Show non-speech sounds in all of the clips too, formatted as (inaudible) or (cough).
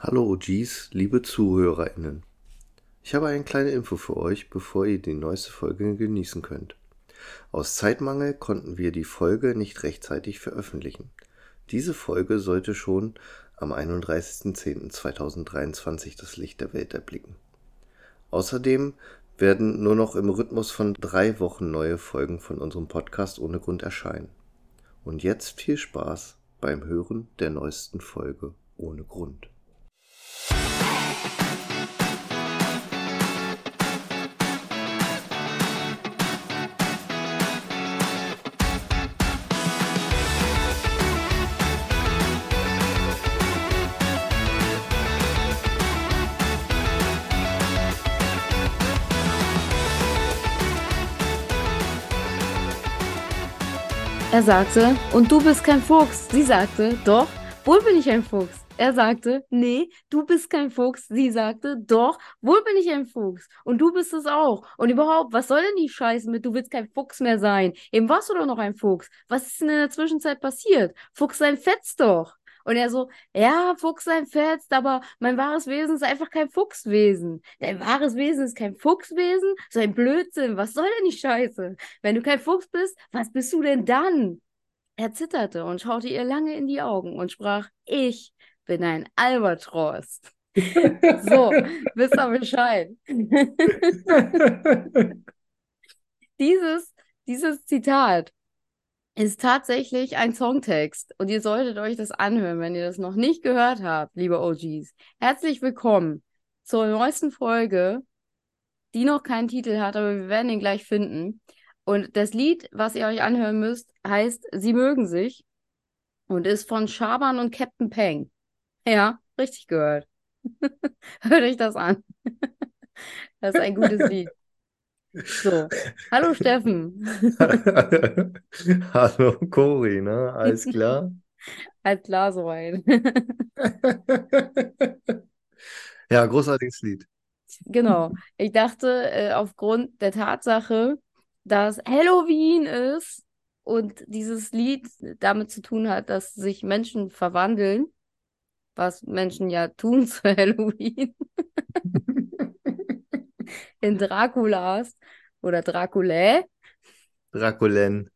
Hallo OGs, liebe ZuhörerInnen. Ich habe eine kleine Info für euch, bevor ihr die neueste Folge genießen könnt. Aus Zeitmangel konnten wir die Folge nicht rechtzeitig veröffentlichen. Diese Folge sollte schon am 31.10.2023 das Licht der Welt erblicken. Außerdem werden nur noch im Rhythmus von drei Wochen neue Folgen von unserem Podcast ohne Grund erscheinen. Und jetzt viel Spaß beim Hören der neuesten Folge ohne Grund. Er sagte, und du bist kein Fuchs. Sie sagte, doch, wohl bin ich ein Fuchs. Er sagte, nee, du bist kein Fuchs. Sie sagte, doch, wohl bin ich ein Fuchs. Und du bist es auch. Und überhaupt, was soll denn die Scheiße mit, du willst kein Fuchs mehr sein? Eben warst du doch noch ein Fuchs. Was ist denn in der Zwischenzeit passiert? Fuchs sein fetzt doch. Und er so, ja, Fuchs sein fetzt, aber mein wahres Wesen ist einfach kein Fuchswesen. Dein wahres Wesen ist kein Fuchswesen? So ein Blödsinn. Was soll denn die Scheiße? Wenn du kein Fuchs bist, was bist du denn dann? Er zitterte und schaute ihr lange in die Augen und sprach, ich bin ein Albatros. so, (laughs) wisst ihr Bescheid. (laughs) dieses, dieses Zitat ist tatsächlich ein Songtext und ihr solltet euch das anhören, wenn ihr das noch nicht gehört habt, liebe OGs. Herzlich willkommen zur neuesten Folge, die noch keinen Titel hat, aber wir werden ihn gleich finden. Und das Lied, was ihr euch anhören müsst, heißt Sie mögen sich und ist von Schaban und Captain Peng. Ja, richtig gehört. (laughs) Hört euch das an. (laughs) das ist ein gutes Lied. So, hallo Steffen. (laughs) Hallo Cori, ne? Alles klar? (laughs) Alles klar soweit. (laughs) ja, großartiges Lied. Genau. Ich dachte, äh, aufgrund der Tatsache, dass Halloween ist und dieses Lied damit zu tun hat, dass sich Menschen verwandeln, was Menschen ja tun zu Halloween. In Draculas oder Draculae. Draculen.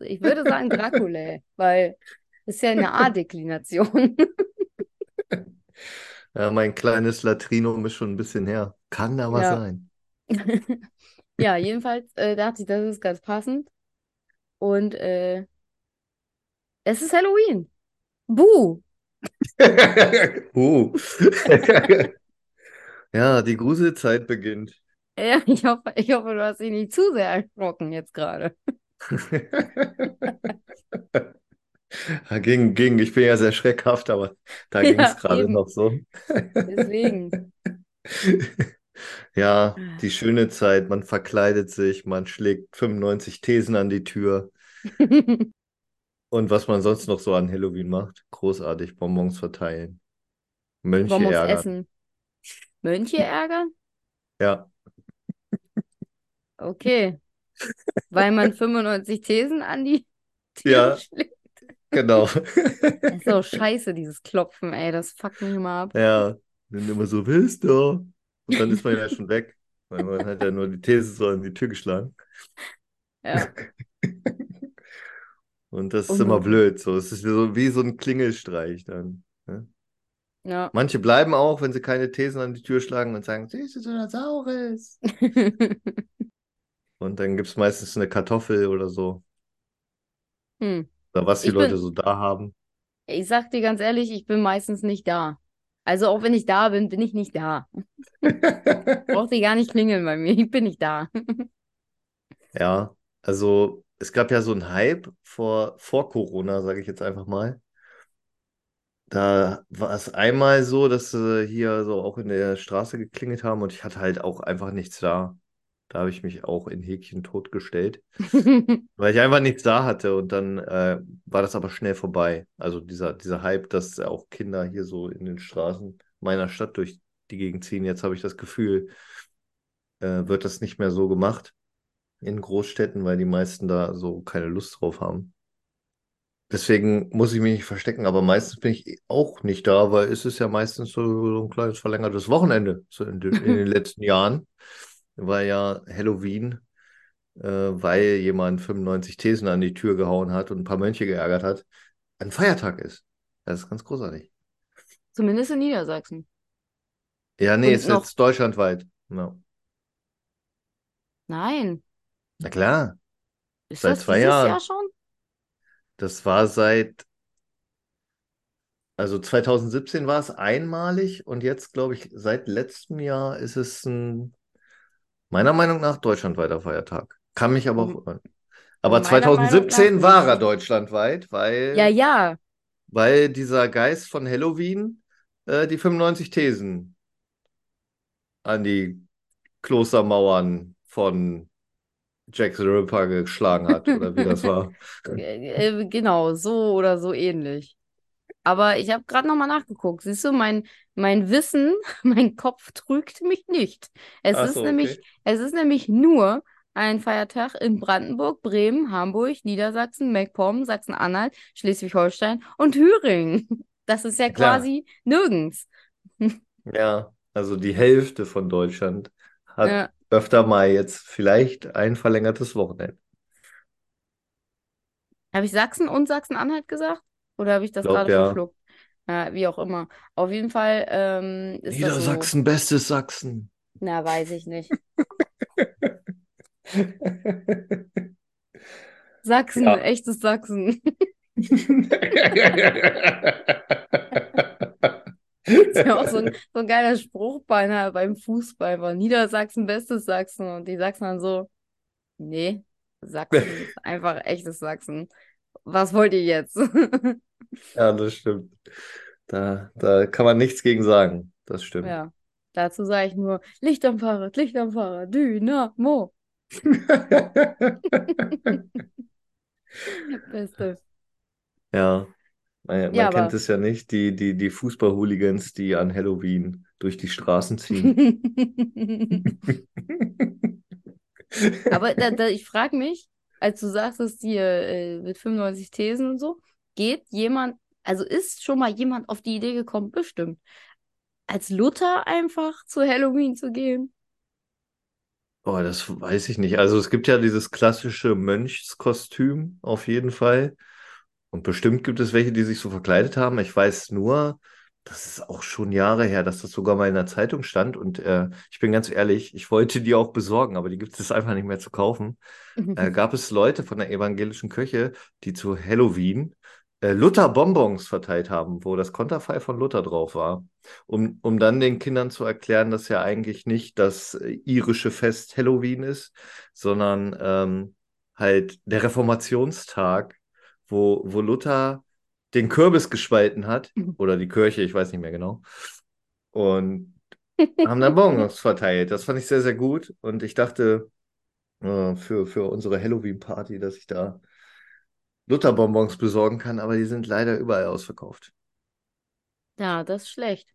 Ich würde sagen Draculae, (laughs) weil es ist ja eine A-Deklination. (laughs) ja, mein kleines Latrinum ist schon ein bisschen her. Kann aber ja. sein. (laughs) ja, jedenfalls äh, dachte ich, das ist ganz passend. Und äh, es ist Halloween. Buh! uh. Ja, die Gruselzeit beginnt. Ja, (laughs) ich hoffe, ich hoffe, du hast dich nicht zu sehr erschrocken jetzt gerade. (laughs) ging, ging. Ich bin ja sehr schreckhaft, aber da (laughs) ging es gerade noch so. Deswegen. ja, die schöne Zeit. Man verkleidet sich, man schlägt 95 Thesen an die Tür. Und was man sonst noch so an Halloween macht. Großartig Bonbons verteilen. Mönche Bonbons ärgern. essen. Mönche ärgern? Ja. Okay. Weil man 95 Thesen an die Tür Ja. schlägt. Genau. Das ist so scheiße, dieses Klopfen, ey. Das fuckt mich immer ab. Ja, dann immer so, willst du? Und dann ist man ja schon weg. Weil man hat ja nur die These so an die Tür geschlagen. Ja. Und das ist Unmöglich. immer blöd. So, es ist so wie so ein Klingelstreich dann. Ja. Manche bleiben auch, wenn sie keine Thesen an die Tür schlagen und sagen, Süßes oder Saures. (laughs) Und dann gibt es meistens eine Kartoffel oder so. hm. Oder was die Ich Leute bin- so da haben. Ich sag dir ganz ehrlich, ich bin meistens nicht da. Also auch wenn ich da bin, bin ich nicht da. (laughs) Braucht ihr gar nicht klingeln bei mir. Ich bin nicht da. Ja, also es gab ja so einen Hype vor, vor Corona, sage ich jetzt einfach mal. Da war es einmal so, dass sie hier so auch in der Straße geklingelt haben und ich hatte halt auch einfach nichts da. Da habe ich mich auch in Häkchen totgestellt, (laughs) weil ich einfach nichts da hatte und dann äh, war das aber schnell vorbei. Also dieser, dieser Hype, dass auch Kinder hier so in den Straßen meiner Stadt durch die Gegend ziehen. Jetzt habe ich das Gefühl, äh, wird das nicht mehr so gemacht in Großstädten, weil die meisten da so keine Lust drauf haben. Deswegen muss ich mich nicht verstecken, aber meistens bin ich auch nicht da, weil es ist ja meistens so, so ein kleines verlängertes Wochenende so in, den- in den (laughs) letzten Jahren, weil ja Halloween, äh, weil jemand 95 Thesen an die Tür gehauen hat und ein paar Mönche geärgert hat, ein Feiertag ist. Das ist ganz großartig. Zumindest in Niedersachsen. Ja, nee, Und ist jetzt deutschlandweit. Ja. Nein. Na klar, Ist Seit das zwei dieses Jahren. Jahr schon? Das war seit, also 2017 war es einmalig und jetzt, glaube ich, seit letztem Jahr ist es ein, meiner Meinung nach, deutschlandweiter Feiertag. Kann mich aber auch Mhm. Aber Meiner Meinung nach 2017 war er deutschlandweit, weil, Ja, ja. weil dieser Geist von Halloween äh, die 95 Thesen an die Klostermauern von Jack the Ripper geschlagen hat, oder wie das war. (laughs) Äh, Genau, so oder so ähnlich. Aber ich habe gerade nochmal nachgeguckt. Siehst du, mein, mein Wissen, (laughs) mein Kopf trügt mich nicht. Es Ach ist so, nämlich, okay. es ist nämlich nur ein Feiertag in Brandenburg, Bremen, Hamburg, Niedersachsen, MacPom, Sachsen-Anhalt, Schleswig-Holstein und Thüringen. (laughs) Das ist ja Klar. quasi nirgends. Ja, also die Hälfte von Deutschland hat Ja. Öfter mal jetzt vielleicht ein verlängertes Wochenende. Habe ich Sachsen und Sachsen-Anhalt gesagt? Oder habe ich das gerade ja. verschluckt? Ja, wie auch immer. Auf jeden Fall ähm, ist das so. Niedersachsen, bestes Sachsen. Na, weiß ich nicht. (laughs) Sachsen, Ja. echtes Sachsen. (laughs) (laughs) ist ja auch so ein, (laughs) so ein geiler Spruch beinahe beim Fußball. War Niedersachsen, bestes Sachsen. Und die Sachsen dann so, nee, Sachsen (laughs) ist einfach echtes Sachsen. Was wollt ihr jetzt? (laughs) Ja, das stimmt. Da, da kann man nichts gegen sagen. Das stimmt. Ja, dazu sage ich nur Licht am Fahrrad, Licht am Fahrrad, Dynamo. Beste. Ja, man, man Ja, kennt es ja nicht, die, die, die Fußball-Hooligans, die an Halloween durch die Straßen ziehen. (laughs) Aber da, da, ich frage mich, als du sagst, dass die äh, mit 95 Thesen und so, geht jemand, also ist schon mal jemand auf die Idee gekommen, bestimmt, als Luther einfach zu Halloween zu gehen? Oh, das weiß ich nicht. Also es gibt ja dieses klassische Mönchskostüm auf jeden Fall. Und bestimmt gibt es welche, die sich so verkleidet haben. Ich weiß nur, das ist auch schon Jahre her, dass das sogar mal in der Zeitung stand. Und äh, ich bin ganz ehrlich, ich wollte die auch besorgen, aber die gibt es einfach nicht mehr zu kaufen. Äh, gab es Leute von der evangelischen Kirche, die zu Halloween äh, Luther-Bonbons verteilt haben, wo das Konterfei von Luther drauf war, um, um dann den Kindern zu erklären, dass ja eigentlich nicht das äh, irische Fest Halloween ist, sondern ähm, halt der Reformationstag, wo, wo Luther den Kürbis gespalten hat, oder die Kirche, ich weiß nicht mehr genau, und (laughs) haben dann Bonbons verteilt. Das fand ich sehr, sehr gut und ich dachte äh, für, für unsere Halloween-Party, dass ich da Luther-Bonbons besorgen kann, aber die sind leider überall ausverkauft. Ja, das ist schlecht.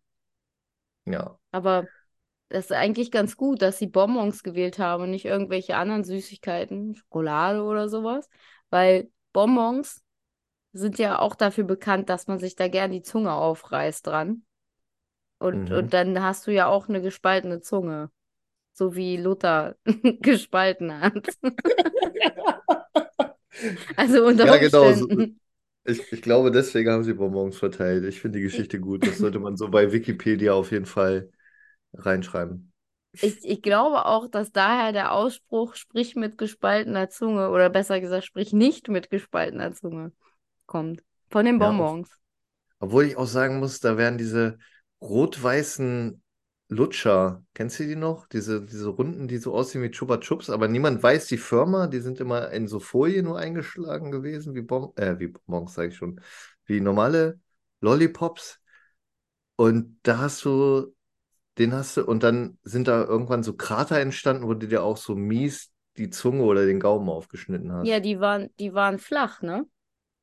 Ja. Aber das ist eigentlich ganz gut, dass sie Bonbons gewählt haben und nicht irgendwelche anderen Süßigkeiten, Schokolade oder sowas. Weil Bonbons sind ja auch dafür bekannt, dass man sich da gern die Zunge aufreißt dran. Und, Mhm. und dann hast du ja auch eine gespaltene Zunge. So wie Luther (laughs) gespalten hat. (laughs) Also unter Ja, genau, Umständen. Ich, ich glaube, deswegen haben sie Bonbons verteilt. Ich finde die Geschichte gut. Das sollte man so bei Wikipedia auf jeden Fall reinschreiben. Ich, ich glaube auch, dass daher der Ausspruch, sprich mit gespaltener Zunge, oder besser gesagt, sprich nicht mit gespaltener Zunge, kommt. Von den Ja, Bonbons. Obwohl ich auch sagen muss, da werden diese rot-weißen Lutscher, kennst du die noch? Diese, diese Runden, die so aussehen wie Chupa Chups, aber niemand weiß die Firma, die sind immer in so Folie nur eingeschlagen gewesen, wie Bon, äh, wie Bonbons, sage ich schon, wie normale Lollipops. Und da hast du, den hast du, und dann sind da irgendwann so Krater entstanden, wo du dir auch so mies die Zunge oder den Gaumen aufgeschnitten hast. Ja, die waren, die waren flach, ne?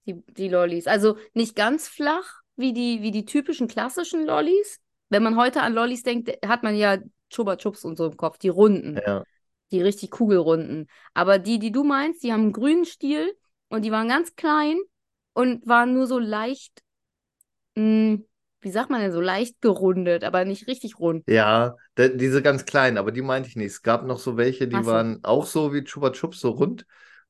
Die, die Lollis. Also nicht ganz flach wie die, wie die typischen klassischen Lollis. Wenn man heute an Lollis denkt, hat man ja Chupa Chups und so im Kopf, die runden, Ja, die richtig kugelrunden. Aber die, die du meinst, die haben einen grünen Stiel und die waren ganz klein und waren nur so leicht, mh, wie sagt man denn, so leicht gerundet, aber nicht richtig rund. Ja, diese ganz kleinen, aber die meinte ich nicht. Es gab noch so welche, die so. waren auch so wie Chupa Chups, so rund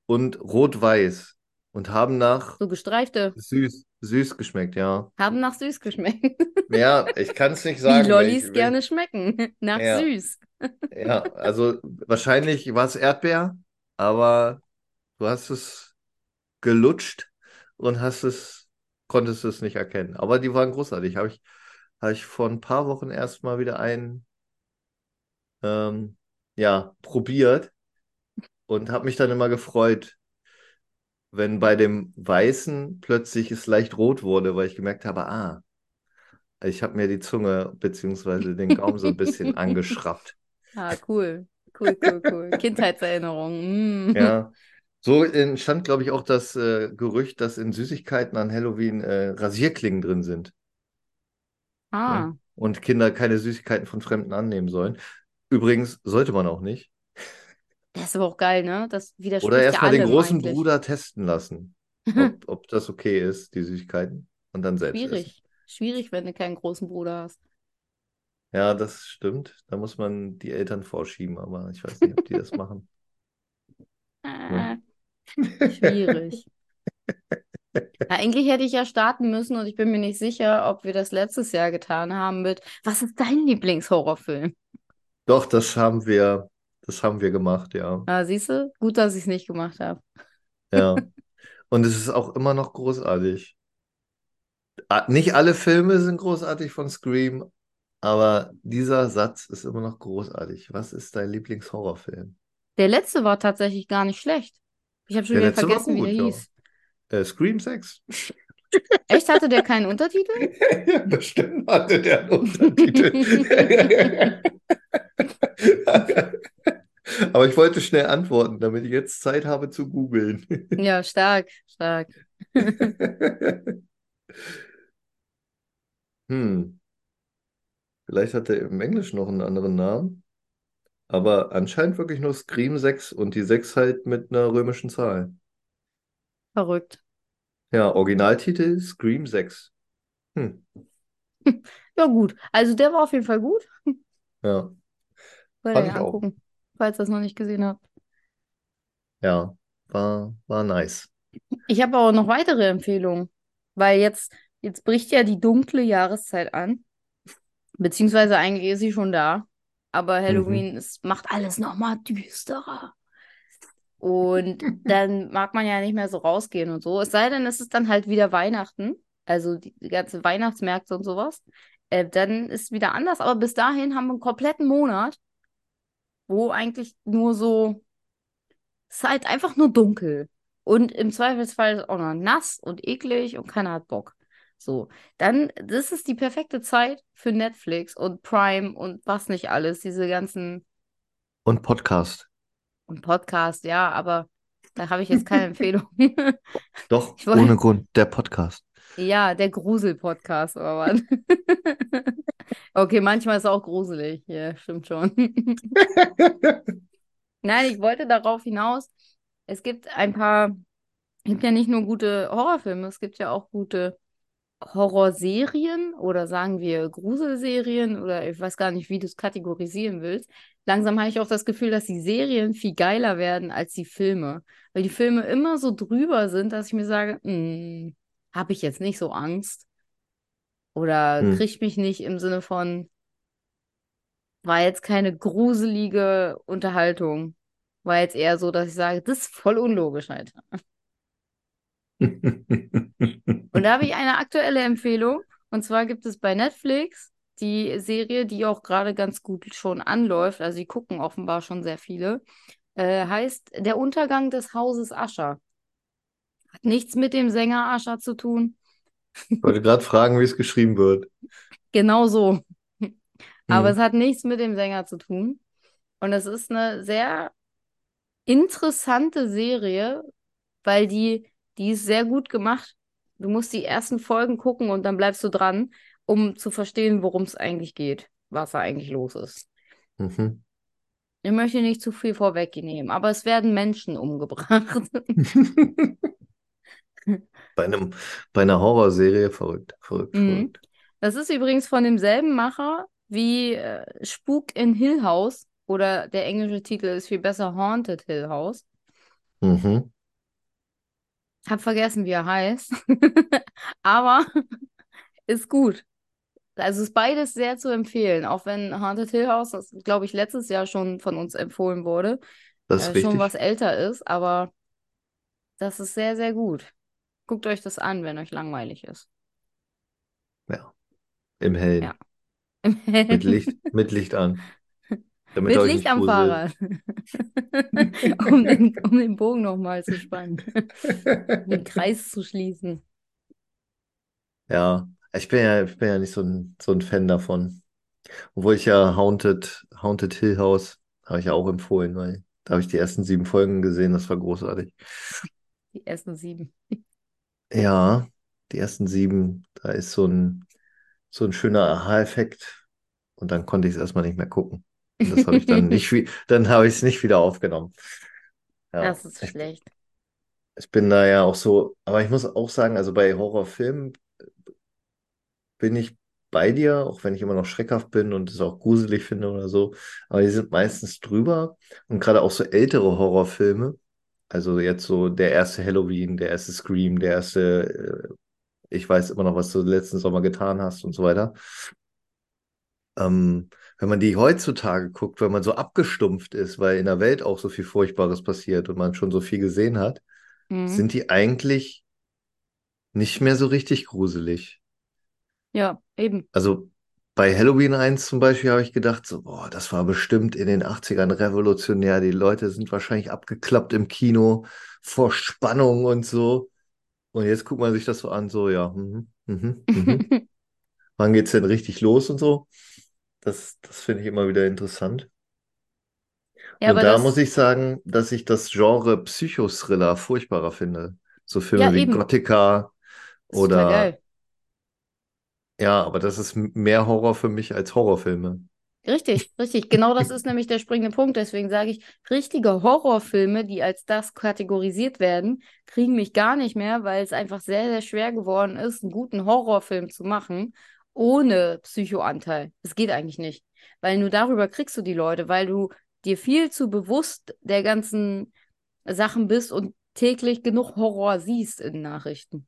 und rot-weiß und haben nach So gestreifte, süß, süß geschmeckt, ja. haben nach süß geschmeckt. (laughs) Ja, ich kann es nicht Wie sagen. Lollis welch- welch- gerne schmecken. (laughs) Nach Ja. süß. Ja, also wahrscheinlich war es Erdbeer, aber du hast es gelutscht und hast es, konntest es nicht erkennen. Aber die waren großartig. Habe ich, habe ich vor ein paar Wochen erst mal wieder einen, ähm, ja, probiert und habe mich dann immer gefreut, wenn bei dem Weißen plötzlich es leicht rot wurde, weil ich gemerkt habe, ah, ich habe mir die Zunge beziehungsweise den Gaumen so ein bisschen (laughs) angeschraubt. Ah, cool. Cool, cool, cool. (laughs) Kindheitserinnerungen. Mm. Ja. So entstand, glaube ich, auch das äh, Gerücht, dass in Süßigkeiten an Halloween äh, Rasierklingen drin sind. Ah, Ne? Und Kinder keine Süßigkeiten von Fremden annehmen sollen. Übrigens sollte man auch nicht. Das ist aber auch geil, ne? Das widerspricht Oder ja erstmal den großen eigentlich. Bruder testen lassen, (laughs) ob, ob das okay ist, die Süßigkeiten. Und dann selbst essen. Schwierig. Schwierig, wenn du keinen großen Bruder hast. Ja, das stimmt. Da muss man die Eltern vorschieben, aber ich weiß nicht, ob die das machen. Äh, (laughs) schwierig. (laughs) Ja, eigentlich hätte ich ja starten müssen und ich bin mir nicht sicher, ob wir das letztes Jahr getan haben mit Was ist dein Lieblingshorrorfilm? Doch, das haben wir, das haben wir gemacht, ja. Ah, siehst du? Gut, dass ich es nicht gemacht habe. Ja. (laughs) Und es ist auch immer noch großartig. Ah, Nicht alle Filme sind großartig von Scream, aber dieser Satz ist immer noch großartig. Was ist dein Lieblingshorrorfilm? Der letzte war tatsächlich gar nicht schlecht. Ich habe schon Der wieder vergessen, wie der gut, ja. hieß. Äh, Scream 6? (laughs) Echt, hatte der keinen Untertitel? (laughs) Ja, bestimmt hatte der einen Untertitel. (laughs) Aber ich wollte schnell antworten, damit ich jetzt Zeit habe zu googeln. Ja, stark, stark. (laughs) Hm. Vielleicht hat er im Englischen noch einen anderen Namen. Aber anscheinend wirklich nur Scream 6 und die 6 halt mit einer römischen Zahl. Verrückt. Ja, Originaltitel Scream 6. Hm. (laughs) Ja, gut. Also der war auf jeden Fall gut. Ja, ihr ich auch. angucken, falls ihr das noch nicht gesehen habt. ja, war, war nice. Ich habe aber noch weitere Empfehlungen, weil jetzt, jetzt bricht ja die dunkle Jahreszeit an. Beziehungsweise eigentlich ist sie schon da. Aber Halloween es macht alles nochmal düsterer. Und (laughs) dann mag man ja nicht mehr so rausgehen und so. Es sei denn, es ist dann halt wieder Weihnachten. Also die, die ganzen Weihnachtsmärkte und sowas. Äh, dann ist es wieder anders. Aber bis dahin haben wir einen kompletten Monat, wo eigentlich nur so, es ist halt einfach nur dunkel. Und im Zweifelsfall ist es auch noch nass und eklig und keiner hat Bock. So, dann, das ist die perfekte Zeit für Netflix und Prime und was nicht alles, diese ganzen Und Podcast. und Podcasts, ja, aber da habe ich jetzt keine (laughs) Empfehlung. Doch, (laughs) Ich wollte- ohne Grund, der Podcast. Ja, der Grusel-Podcast, aber was? (laughs) Okay, manchmal ist er auch gruselig. Ja, stimmt schon. (laughs) Nein, ich wollte darauf hinaus. Es gibt ein paar, es gibt ja nicht nur gute Horrorfilme, es gibt ja auch gute Horrorserien oder sagen wir Gruselserien oder ich weiß gar nicht, wie du es kategorisieren willst. Langsam habe ich auch das Gefühl, dass die Serien viel geiler werden als die Filme, weil die Filme immer so drüber sind, dass ich mir sage, hm, habe ich jetzt nicht so Angst oder Hm. kriegt mich nicht im Sinne von, war jetzt keine gruselige Unterhaltung. War jetzt eher so, dass ich sage, das ist voll unlogisch, Alter. (laughs) Und da habe ich eine aktuelle Empfehlung. Und zwar gibt es bei Netflix die Serie, die auch gerade ganz gut schon anläuft. Also die gucken offenbar schon sehr viele. Äh, heißt Der Untergang des Hauses Ascher. Hat nichts mit dem Sänger Ascher zu tun. Ich wollte gerade fragen, wie es geschrieben wird. Genau so. Aber Hm. es hat nichts mit dem Sänger zu tun. Und es ist eine sehr interessante Serie, weil die, die ist sehr gut gemacht. Du musst die ersten Folgen gucken und dann bleibst du dran, um zu verstehen, worum es eigentlich geht, was da eigentlich los ist. Mhm. Ich möchte nicht zu viel vorwegnehmen, aber es werden Menschen umgebracht. (laughs) Bei einem, bei einer Horrorserie verrückt, verrückt, Mhm. verrückt. Das ist übrigens von demselben Macher wie äh, Spuk in Hill House oder der englische Titel ist viel besser Haunted Hill House. Mhm. Hab vergessen, wie er heißt. (laughs) Aber (laughs) ist gut. Also ist beides sehr zu empfehlen, auch wenn Haunted Hill House, das glaube ich letztes Jahr schon von uns empfohlen wurde, Das äh, schon was älter ist, aber das ist sehr, sehr gut. Guckt euch das an, wenn euch langweilig ist. Ja, im Ja. Hellen. Mit Licht, (laughs) mit Licht an, damit Mit Licht am. Fahrrad. (laughs) Um den, um den Bogen nochmal zu spannen. Um den Kreis zu schließen. Ja, ich bin ja, ich bin ja nicht so ein, so ein Fan davon. Obwohl ich ja Haunted, Haunted Hill House habe ich ja auch empfohlen, weil da habe ich die ersten sieben Folgen gesehen, das war großartig. Die ersten sieben. Ja, die ersten sieben, da ist so ein, so ein schöner Aha-Effekt und dann konnte ich es erstmal nicht mehr gucken. Und das habe ich dann nicht, (laughs) dann habe ich es nicht wieder aufgenommen. Ja, Das ist ich, schlecht. ich bin da ja auch so, aber ich muss auch sagen, also bei Horrorfilmen bin ich bei dir, auch wenn ich immer noch schreckhaft bin und es auch gruselig finde oder so. Aber die sind meistens drüber. Und gerade auch so ältere Horrorfilme, also jetzt so der erste Halloween, der erste Scream, der erste, äh, ich weiß immer noch, was du letzten Sommer getan hast und so weiter. Ähm, wenn man die heutzutage guckt, wenn man so abgestumpft ist, weil in der Welt auch so viel Furchtbares passiert und man schon so viel gesehen hat, Mhm. sind die eigentlich nicht mehr so richtig gruselig. Ja, eben. Also bei Halloween 1 zum Beispiel habe ich gedacht, so, boah, das war bestimmt in den 80ern revolutionär. Die Leute sind wahrscheinlich abgeklappt im Kino vor Spannung und so. Und jetzt guckt man sich das so an, so, ja, mhm, mhm, mhm. (laughs) Wann geht's denn richtig los und so? Das, das finde ich immer wieder interessant. Ja, Und da muss ich sagen, dass ich das Genre Psychothriller furchtbarer finde. So ja, Filme wie eben. Gothica oder. Ja, aber das ist mehr Horror für mich als Horrorfilme. Richtig, richtig. Genau das ist nämlich der springende Punkt. Deswegen sage ich, richtige Horrorfilme, die als das kategorisiert werden, kriegen mich gar nicht mehr, weil es einfach sehr, sehr schwer geworden ist, einen guten Horrorfilm zu machen, ohne Psychoanteil. Es geht eigentlich nicht. Weil nur darüber kriegst du die Leute, weil du dir viel zu bewusst der ganzen Sachen bist und täglich genug Horror siehst in Nachrichten.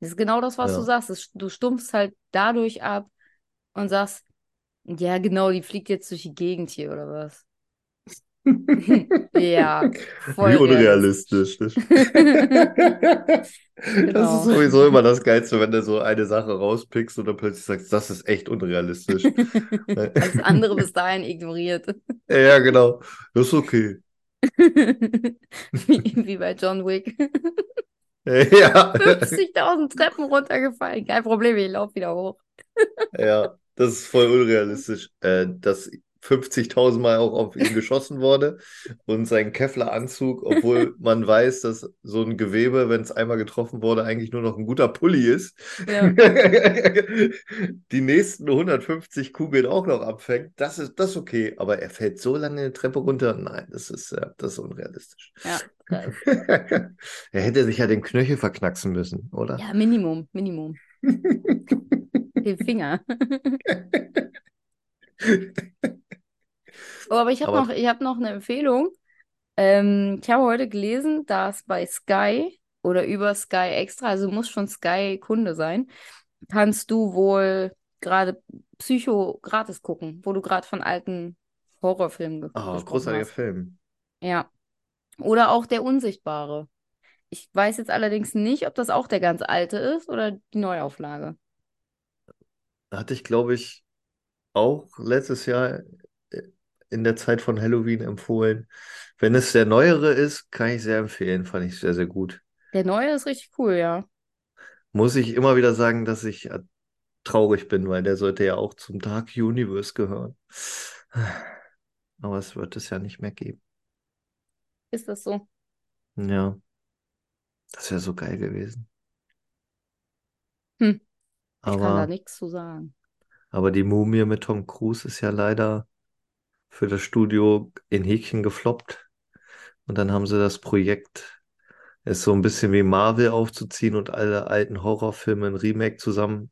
Das ist genau das, was du Ja. sagst. Es, du stumpfst halt dadurch ab und sagst, ja, genau, die fliegt jetzt durch die Gegend hier oder was? (laughs) Ja, voll Wie realistisch. unrealistisch. (laughs) Das ist Genau. sowieso immer das Geilste, wenn du so eine Sache rauspickst und dann plötzlich sagst, das ist echt unrealistisch. (laughs) Alles andere bis dahin ignoriert. Ja, genau. Das ist okay. Wie, wie bei John Wick. (laughs) Ja. 50.000 Treppen runtergefallen. Kein Problem, ich laufe wieder hoch. Ja, das ist voll unrealistisch, äh, dass 50.000 Mal auch auf ihn geschossen wurde und sein Kevlar-Anzug, obwohl (laughs) man weiß, dass so ein Gewebe, wenn es einmal getroffen wurde, eigentlich nur noch ein guter Pulli ist, Ja. (laughs) die nächsten 150 Kugeln auch noch abfängt, das ist das ist okay, aber er fällt so lange eine Treppe runter, nein, das ist, äh, das ist unrealistisch. Ja. (laughs) Er hätte sich ja den Knöchel verknacksen müssen, oder? Ja, Minimum, Minimum. Den Finger. Oh, aber ich habe noch, ich hab noch eine Empfehlung. Ähm, ich habe heute gelesen, dass bei Sky oder über Sky Extra, also muss schon Sky-Kunde sein, kannst du wohl gerade Psycho gratis gucken, wo du gerade von alten Horrorfilmen ge oh, großartiger hast. Film. Ja. Oder auch Der Unsichtbare. Ich weiß jetzt allerdings nicht, ob das auch der ganz alte ist oder die Neuauflage. Hatte ich, glaube ich, auch letztes Jahr in der Zeit von Halloween empfohlen. Wenn es der neuere ist, kann ich sehr empfehlen. Fand ich sehr, sehr gut. Der neue ist richtig cool, ja. Muss ich immer wieder sagen, dass ich äh, traurig bin, weil der sollte ja auch zum Dark Universe gehören. Aber es wird es ja nicht mehr geben. Ist das so? Ja, das wäre so geil gewesen. Hm, ich kann da Aber, nichts zu sagen. aber die Mumie mit Tom Cruise ist ja leider für das Studio in Häkchen gefloppt. Und dann haben sie das Projekt ist so ein bisschen wie Marvel aufzuziehen und alle alten Horrorfilme ein Remake zusammen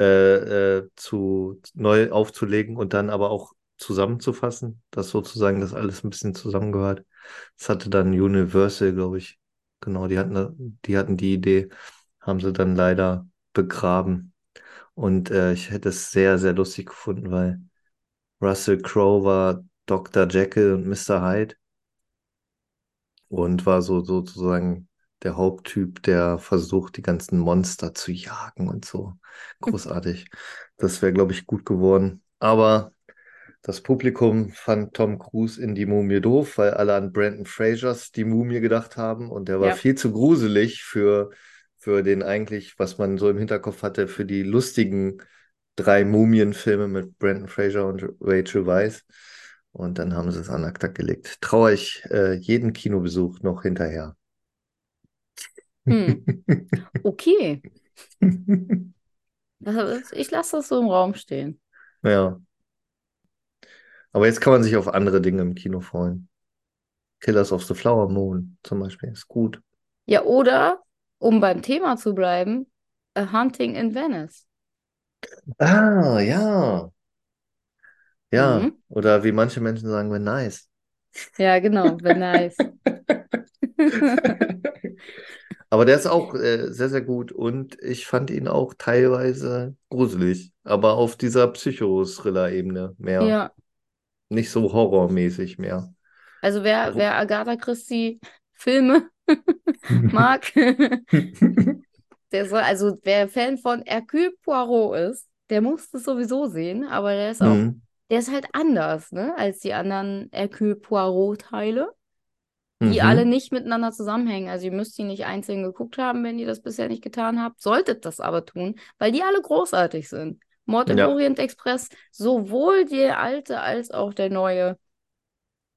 äh, äh, zu neu aufzulegen und dann aber auch zusammenzufassen, dass sozusagen das alles ein bisschen zusammengehört. Das hatte dann Universal, glaube ich. Genau, die hatten, die hatten die Idee, haben sie dann leider begraben. Und äh, ich hätte es sehr, sehr lustig gefunden, weil Russell Crowe war Dr. Jekyll und Mr. Hyde und war so sozusagen der Haupttyp, der versucht, die ganzen Monster zu jagen und so. Großartig. Das wäre, glaube ich, gut geworden. Aber das Publikum fand Tom Cruise in die Mumie doof, weil alle an Brandon Frasers die Mumie gedacht haben und der war Ja. viel zu gruselig für, für den eigentlich, was man so im Hinterkopf hatte, für die lustigen drei Mumienfilme mit Brandon Fraser und Rachel Weisz. Und dann haben sie es an Akta gelegt. Traue ich äh, jeden Kinobesuch noch hinterher. Hm. (laughs) Okay. Das- Ich lasse das so im Raum stehen. Ja. Aber jetzt kann man sich auf andere Dinge im Kino freuen. Killers of the Flower Moon zum Beispiel ist gut. Ja, oder, um beim Thema zu bleiben, A Hunting in Venice. Ah, ja. Ja. Mhm. Oder wie manche Menschen sagen, wenn nice. Ja, genau, wäre nice. (laughs) Aber der ist auch äh, sehr, sehr gut und ich fand ihn auch teilweise gruselig, aber auf dieser Psycho-Thriller-Ebene mehr. Ja, Nicht so horrormäßig mehr. also wer, Also- wer Agatha Christie Filme (laughs) (laughs) mag, der soll, also wer Fan von Hercule Poirot ist, der muss das sowieso sehen, aber der ist auch, Mhm. der ist halt anders, ne, als die anderen Hercule Poirot-Teile, die Mhm. alle nicht miteinander zusammenhängen. Also ihr müsst die nicht einzeln geguckt haben, wenn ihr das bisher nicht getan habt, solltet das aber tun, weil die alle großartig sind. Mord im Ja. Orient Express, sowohl der alte als auch der neue.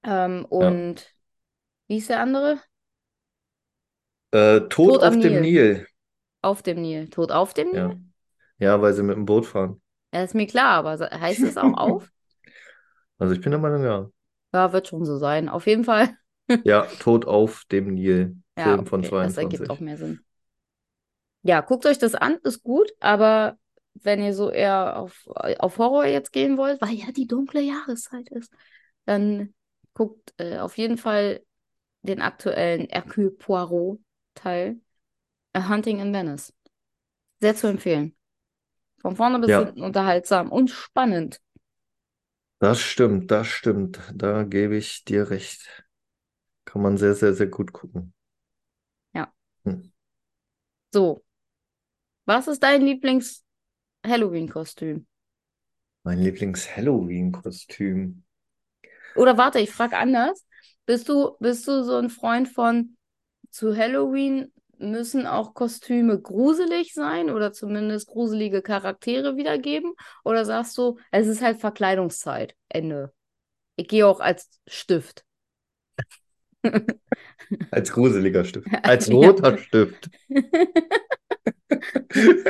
Ähm, und wie ist der andere? Äh, Tod Tod auf am dem Nil. Auf dem Nil. Tod auf dem Nil? Ja. Ja, weil sie mit dem Boot fahren. Ja, ist mir klar, aber heißt es auch (laughs) auf? Also ich bin der Meinung, ja. Ja, wird schon so sein. Auf jeden Fall. (laughs) Ja, Tod auf dem Nil. Ja, Film von okay, das ergibt 22. auch mehr Sinn. Ja, guckt euch das an, ist gut, aber wenn ihr so eher auf, auf Horror jetzt gehen wollt, weil ja die dunkle Jahreszeit ist, dann guckt äh, auf jeden Fall den aktuellen Hercule Poirot-Teil, A Hunting in Venice. Sehr zu empfehlen. Von vorne bis Ja. hinten unterhaltsam und spannend. Das stimmt, das stimmt. Da gebe ich dir recht. Kann man sehr, sehr, sehr gut gucken. So, was ist dein Lieblings-Halloween-Kostüm? Mein Lieblings-Halloween-Kostüm. Oder warte, ich frage anders. Bist du, bist du so ein Freund von zu Halloween müssen auch Kostüme gruselig sein oder zumindest gruselige Charaktere wiedergeben? Oder sagst du, es ist halt Verkleidungszeit, Ende. Ich gehe auch als Stift. (laughs) Als gruseliger Stift. (laughs) Als roter Stift. (laughs)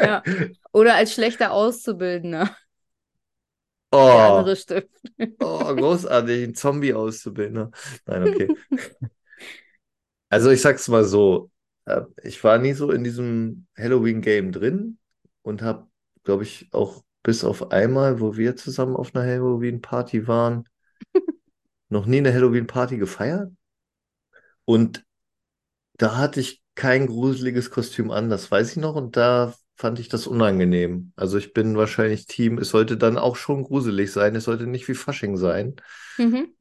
Ja. Oder als schlechter Auszubildender. Der Oh, andere Stift. oh, großartig, ein Zombie auszubilden. Nein, okay. Also ich sag's mal so, ich war nie so in diesem Halloween-Game drin und habe, glaube ich, auch bis auf einmal, wo wir zusammen auf einer Halloween-Party waren, (laughs) noch nie eine Halloween-Party gefeiert. Und da hatte ich kein gruseliges Kostüm an, das weiß ich noch, und da fand ich das unangenehm. Also ich bin wahrscheinlich Team, es sollte dann auch schon gruselig sein, es sollte nicht wie Fasching sein. Mhm.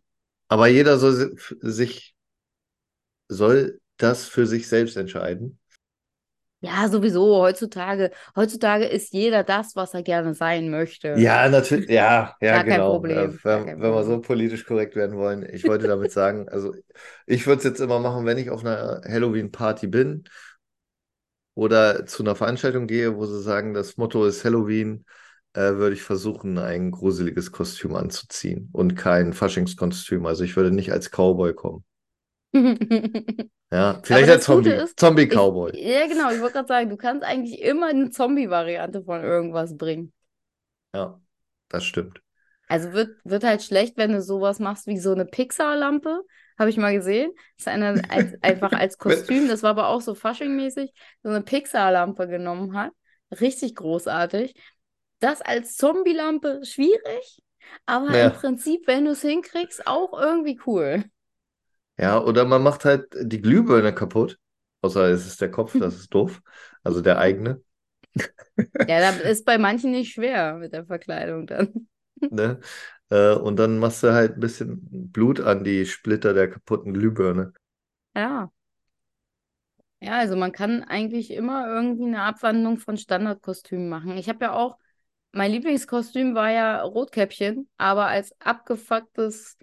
Aber jeder soll sich, soll das für sich selbst entscheiden. Ja, sowieso. Heutzutage, heutzutage ist jeder das, was er gerne sein möchte. Ja, natürlich, (laughs) ja, ja, Gar kein genau. Problem, Äh, gar wenn, kein wenn wir so Problem. politisch korrekt werden wollen. Ich wollte damit (laughs) sagen, also ich würde es jetzt immer machen, wenn ich auf einer Halloween-Party bin oder zu einer Veranstaltung gehe, wo sie sagen, das Motto ist Halloween, äh, würde ich versuchen, ein gruseliges Kostüm anzuziehen und kein Faschingskostüm. Also ich würde nicht als Cowboy kommen. (laughs) Ja, vielleicht als Zombie. Zombie-Cowboy. ja, genau, ich wollte gerade sagen, du kannst eigentlich immer eine Zombie-Variante von irgendwas bringen. Ja, das stimmt. Also wird, wird halt schlecht, wenn du sowas machst wie so eine Pixar-Lampe. Habe ich mal gesehen. Das ist eine, als, (laughs) einfach als Kostüm, das war aber auch so Fasching-mäßig, so eine Pixar-Lampe genommen hat. Richtig großartig. Das als Zombie-Lampe schwierig, aber Ja. im Prinzip, wenn du es hinkriegst, auch irgendwie cool. Ja, oder man macht halt die Glühbirne kaputt. Außer es ist der Kopf, das ist doof. Also der eigene. (laughs) Ja, da ist bei manchen nicht schwer mit der Verkleidung dann. (laughs) Ne? Äh, und dann machst du halt ein bisschen Blut an die Splitter der kaputten Glühbirne. Ja. Ja, also man kann eigentlich immer irgendwie eine Abwandlung von Standardkostümen machen. Ich habe ja auch, mein Lieblingskostüm war ja Rotkäppchen, aber als abgefucktes,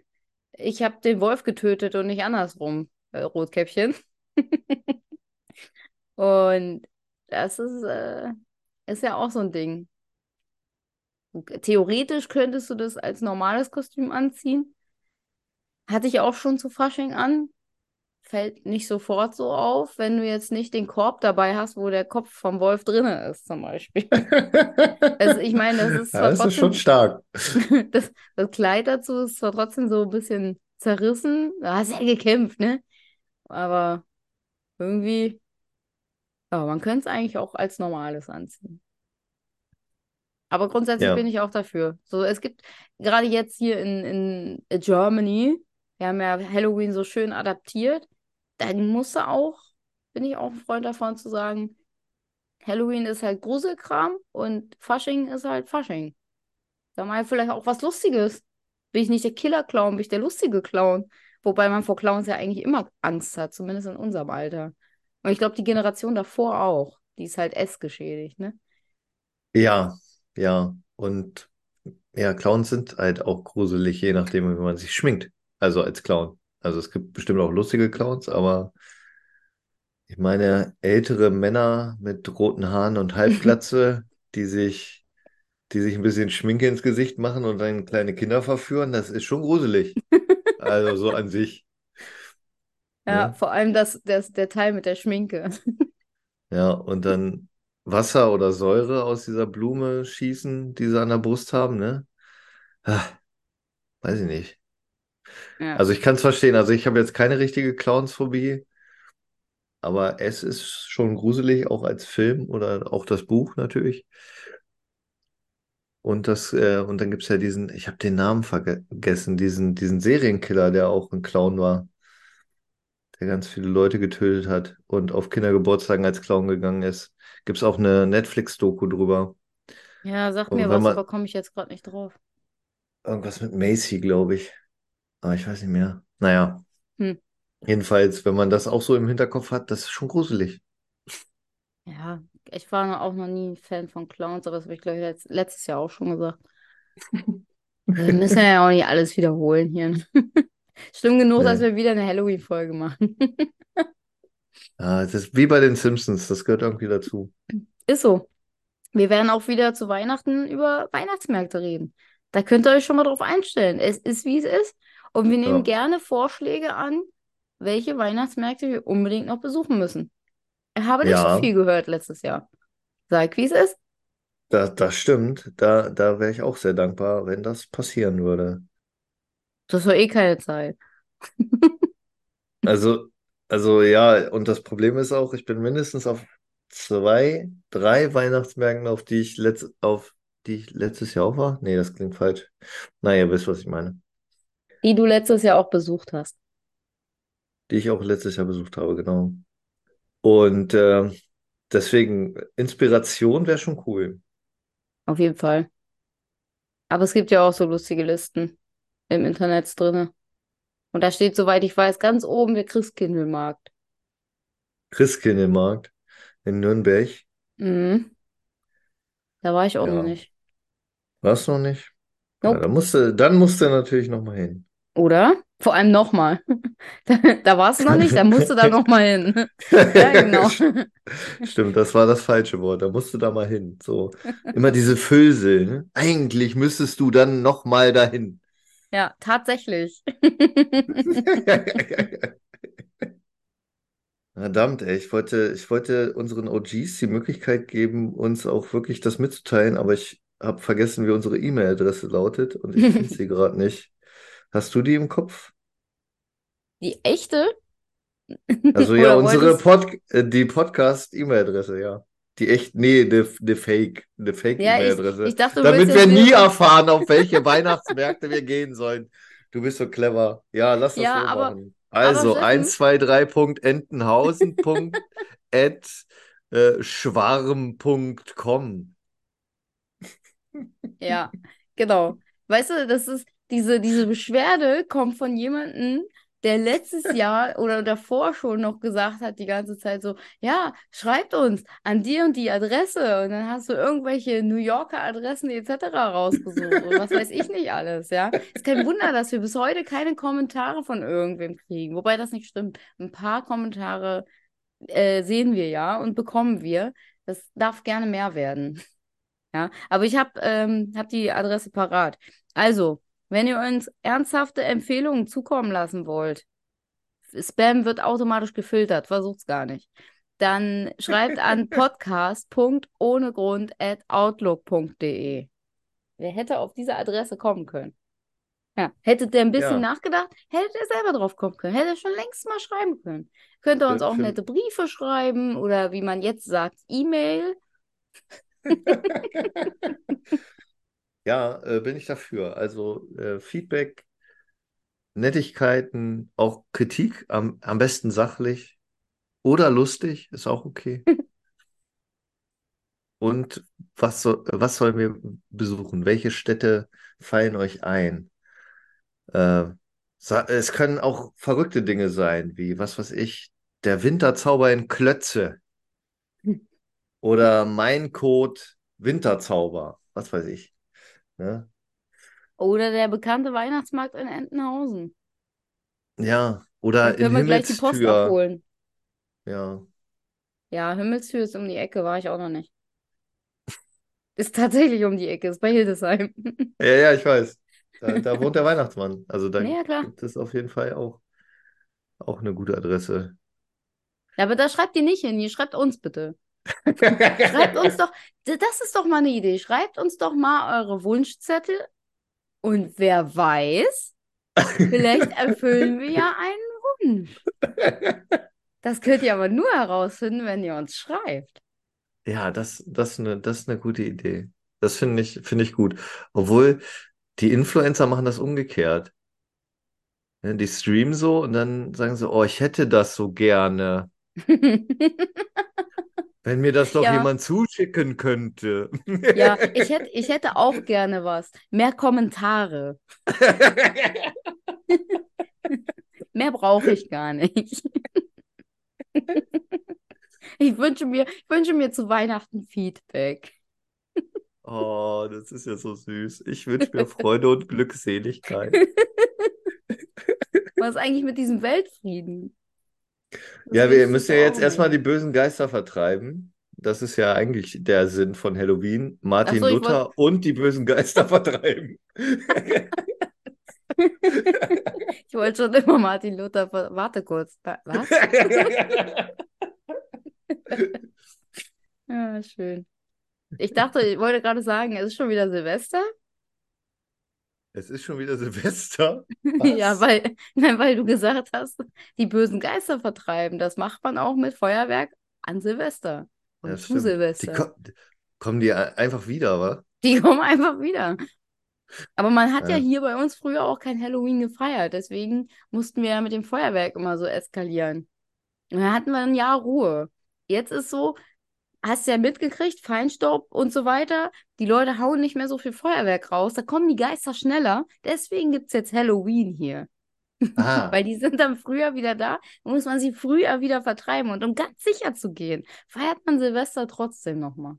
ich habe den Wolf getötet und nicht andersrum, äh, Rotkäppchen. (laughs) Und das ist, äh, ist ja auch so ein Ding. Theoretisch könntest du das als normales Kostüm anziehen. Hatte ich auch schon zu Fasching an. Fällt nicht sofort so auf, wenn du jetzt nicht den Korb dabei hast, wo der Kopf vom Wolf drinne ist, zum Beispiel. (laughs) Also ich meine, das ist Ja, das ist schon trotzdem, stark. (laughs) das, das Kleid dazu ist zwar trotzdem so ein bisschen zerrissen. Du hast ja gekämpft, ne? Aber irgendwie, ja, man könnte es eigentlich auch als normales anziehen. Aber grundsätzlich Ja. bin ich auch dafür. So, es gibt gerade jetzt hier in, in Germany, wir haben ja Halloween so schön adaptiert. Dann musst du auch, bin ich auch ein Freund davon zu sagen, Halloween ist halt Gruselkram und Fasching ist halt Fasching. Da mal vielleicht auch was Lustiges. Bin ich nicht der Killer-Clown, bin ich der lustige Clown. Wobei man vor Clowns ja eigentlich immer Angst hat, zumindest in unserem Alter. Und ich glaube, die Generation davor auch. Die ist halt essgeschädigt, ne? Ja, ja. Und ja, Clowns sind halt auch gruselig, je nachdem, wie man sich schminkt. Also als Clown. Also es gibt bestimmt auch lustige Clowns, aber ich meine, ältere Männer mit roten Haaren und Halbglatze, (laughs) die sich, die sich ein bisschen Schminke ins Gesicht machen und dann kleine Kinder verführen, das ist schon gruselig. (laughs) Also so an sich. Ja, Ne? vor allem das, das, der Teil mit der Schminke. (laughs) Ja, und dann Wasser oder Säure aus dieser Blume schießen, die sie an der Brust haben, ne? Ah, weiß ich nicht. Ja. Also ich kann es verstehen. Also ich habe jetzt keine richtige Clownsphobie, aber es ist schon gruselig, auch als Film oder auch das Buch natürlich. Und das, äh, und dann gibt es ja diesen, ich habe den Namen vergessen, diesen, diesen Serienkiller, der auch ein Clown war, der ganz viele Leute getötet hat und auf Kindergeburtstagen als Clown gegangen ist. Gibt es auch eine Netflix-Doku drüber. Ja, sag Und mir was, man- aber komme ich jetzt gerade nicht drauf. Irgendwas mit Macy, glaube ich. Aber ich weiß nicht mehr. Naja. Hm. Jedenfalls, wenn man das auch so im Hinterkopf hat, das ist schon gruselig. Ja, ich war auch noch nie ein Fan von Clowns, aber das habe ich, glaube ich, letzt, letztes Jahr auch schon gesagt. (laughs) Wir müssen ja auch nicht alles wiederholen hier. (laughs) Schlimm genug, dass Nee. wir wieder eine Halloween-Folge machen. (laughs) Ja, das ist wie bei den Simpsons, das gehört irgendwie dazu. Ist so. Wir werden auch wieder zu Weihnachten über Weihnachtsmärkte reden. Da könnt ihr euch schon mal drauf einstellen. Es ist, wie es ist. Und wir nehmen Ja. gerne Vorschläge an, welche Weihnachtsmärkte wir unbedingt noch besuchen müssen. Ich habe nicht so Ja. viel gehört letztes Jahr. Sag, wie es ist. Das, das stimmt. Da, da wäre ich auch sehr dankbar, wenn das passieren würde. Das war eh keine Zeit. (laughs) Also, also ja, und das Problem ist auch, ich bin mindestens auf zwei, drei Weihnachtsmärkten, auf die ich letzt, auf die ich letztes Jahr auch war. Nee, das klingt falsch. Naja, ihr wisst, was ich meine. Die du letztes Jahr auch besucht hast. Die ich auch letztes Jahr besucht habe, genau. Und äh, deswegen, Inspiration wäre schon cool. Auf jeden Fall. Aber es gibt ja auch so lustige Listen im Internet drinne. Und da steht, soweit ich weiß, ganz oben der Christkindlmarkt. Christkindlmarkt in Nürnberg. Mhm. Da war ich auch noch Ja. nicht. Warst du noch nicht? Ja, Nope. da musste, dann musst du natürlich noch mal hin. Oder? Vor allem nochmal. (laughs) Da, da warst du noch nicht, da musst du da nochmal hin. (laughs) Ja, genau. Stimmt, das war das falsche Wort. Da musst du da mal hin. So, immer diese Füllsel, ne? Eigentlich müsstest du dann noch mal dahin. Ja, tatsächlich. (laughs) Verdammt, ey, ich wollte, ich wollte unseren OGs die Möglichkeit geben, uns auch wirklich das mitzuteilen, aber ich habe vergessen, wie unsere E-Mail-Adresse lautet und ich finde sie gerade nicht. Hast du die im Kopf? Die echte? Also ja, (laughs) unsere Pod äh, die Podcast-E-Mail-Adresse, ja. Die echt, nee, eine ne Fake, eine Ja, ich, Fake-E-Mail-Adresse. ich dachte, Damit wir nie erfahren, auf (laughs) welche Weihnachtsmärkte wir gehen sollen. Du bist so clever. Ja, lass das Ja, so aber, machen. Also Steffen, 123.entenhausen. (laughs) at äh, schwarm.com. ja, genau. Weißt du, das ist, diese, diese Beschwerde kommt von jemandem, der letztes (laughs) Jahr oder davor schon noch gesagt hat, die ganze Zeit so, ja, schreibt uns an die und die Adresse und dann hast du irgendwelche New Yorker Adressen etc. rausgesucht und was weiß ich nicht alles, ja. Ist kein Wunder, dass wir bis heute keine Kommentare von irgendwem kriegen, wobei das nicht stimmt. Ein paar Kommentare äh, sehen wir ja und bekommen wir. Das darf gerne mehr werden. Ja, aber ich habe ähm, hab die Adresse parat. Also, wenn ihr uns ernsthafte Empfehlungen zukommen lassen wollt, Spam wird automatisch gefiltert, versucht's gar nicht. Dann schreibt an (laughs) podcast.ohnegrund@outlook.de. Wer hätte auf diese Adresse kommen können? Ja, hättet ihr ein bisschen Ja, nachgedacht, hättet ihr selber drauf kommen können, hättet ihr schon längst mal schreiben können. Könnt ihr uns auch nette Briefe schreiben oder wie man jetzt sagt, E-Mail. (laughs) (laughs) ja, äh, bin ich dafür. Also äh, Feedback, Nettigkeiten, auch Kritik, am, am besten sachlich oder lustig, ist auch okay. (laughs) Und was, soll, was sollen wir besuchen? Welche Städte fallen euch ein? Äh, es können auch verrückte Dinge sein, wie, was weiß ich, der Winterzauber in Klötze (laughs) oder mein Code Winterzauber, was weiß ich. Ne? Oder der bekannte Weihnachtsmarkt in Entenhausen. Ja, Dann oder in können wir gleich die Post abholen. Ja, Ja, Himmelstür ist um die Ecke, war ich auch noch nicht. Ist tatsächlich um die Ecke, ist bei Hildesheim. (laughs) ja, ja, ich weiß. Da, da wohnt der Weihnachtsmann. Also da Naja, klar. gibt es auf jeden Fall auch, auch eine gute Adresse. Ja, aber da schreibt ihr nicht hin, ihr schreibt uns bitte. Schreibt uns (laughs) doch, das ist doch mal eine Idee. Schreibt uns doch mal eure Wunschzettel und wer weiß, vielleicht erfüllen wir ja einen Wunsch. Das könnt ihr aber nur herausfinden, wenn ihr uns schreibt. Ja, das, das ist eine, das ist eine gute Idee. Das finde ich, finde ich gut. Obwohl, die Influencer machen das umgekehrt. Ne, Die streamen so und dann sagen sie, oh, ich hätte das so gerne. (laughs) Wenn mir das doch Ja, jemand zuschicken könnte. ja, (laughs) ich hätte, ich hätte auch gerne was. Mehr Kommentare. (laughs) Mehr brauche ich gar nicht. (laughs) Ich wünsche mir, ich wünsche mir zu Weihnachten Feedback. Oh, das ist ja so süß. Ich wünsche mir Freude und Glückseligkeit. Was ist eigentlich mit diesem Weltfrieden? Ja, wir müssen ja jetzt erstmal die bösen Geister vertreiben. Das ist ja eigentlich der Sinn von Halloween. Martin so, Luther und die bösen Geister (laughs) vertreiben. ich wollte schon immer Martin Luther. ver- Warte kurz. Wa- Was? Ja, (laughs) (laughs) schön. Ich dachte, ich wollte gerade sagen, es ist schon wieder Silvester. Es ist schon wieder Silvester. (laughs) Ja, weil, nein, weil du gesagt hast, die bösen Geister vertreiben. Das macht man auch mit Feuerwerk an Silvester und zu stimmt. Die Silvester. ko kommen die ein- einfach wieder, wa? Die (laughs) kommen einfach wieder. Aber man hat ja Ja. hier bei uns früher auch kein Halloween gefeiert. Deswegen mussten wir ja mit dem Feuerwerk immer so eskalieren. Und dann hatten wir ein Jahr Ruhe. Jetzt ist so, hast ja mitgekriegt, Feinstaub und so weiter. Die Leute hauen nicht mehr so viel Feuerwerk raus. Da kommen die Geister schneller. Deswegen gibt es jetzt Halloween hier. (laughs) Weil die sind dann früher wieder da. Dann muss man sie früher wieder vertreiben. Und um ganz sicher zu gehen, feiert man Silvester trotzdem nochmal.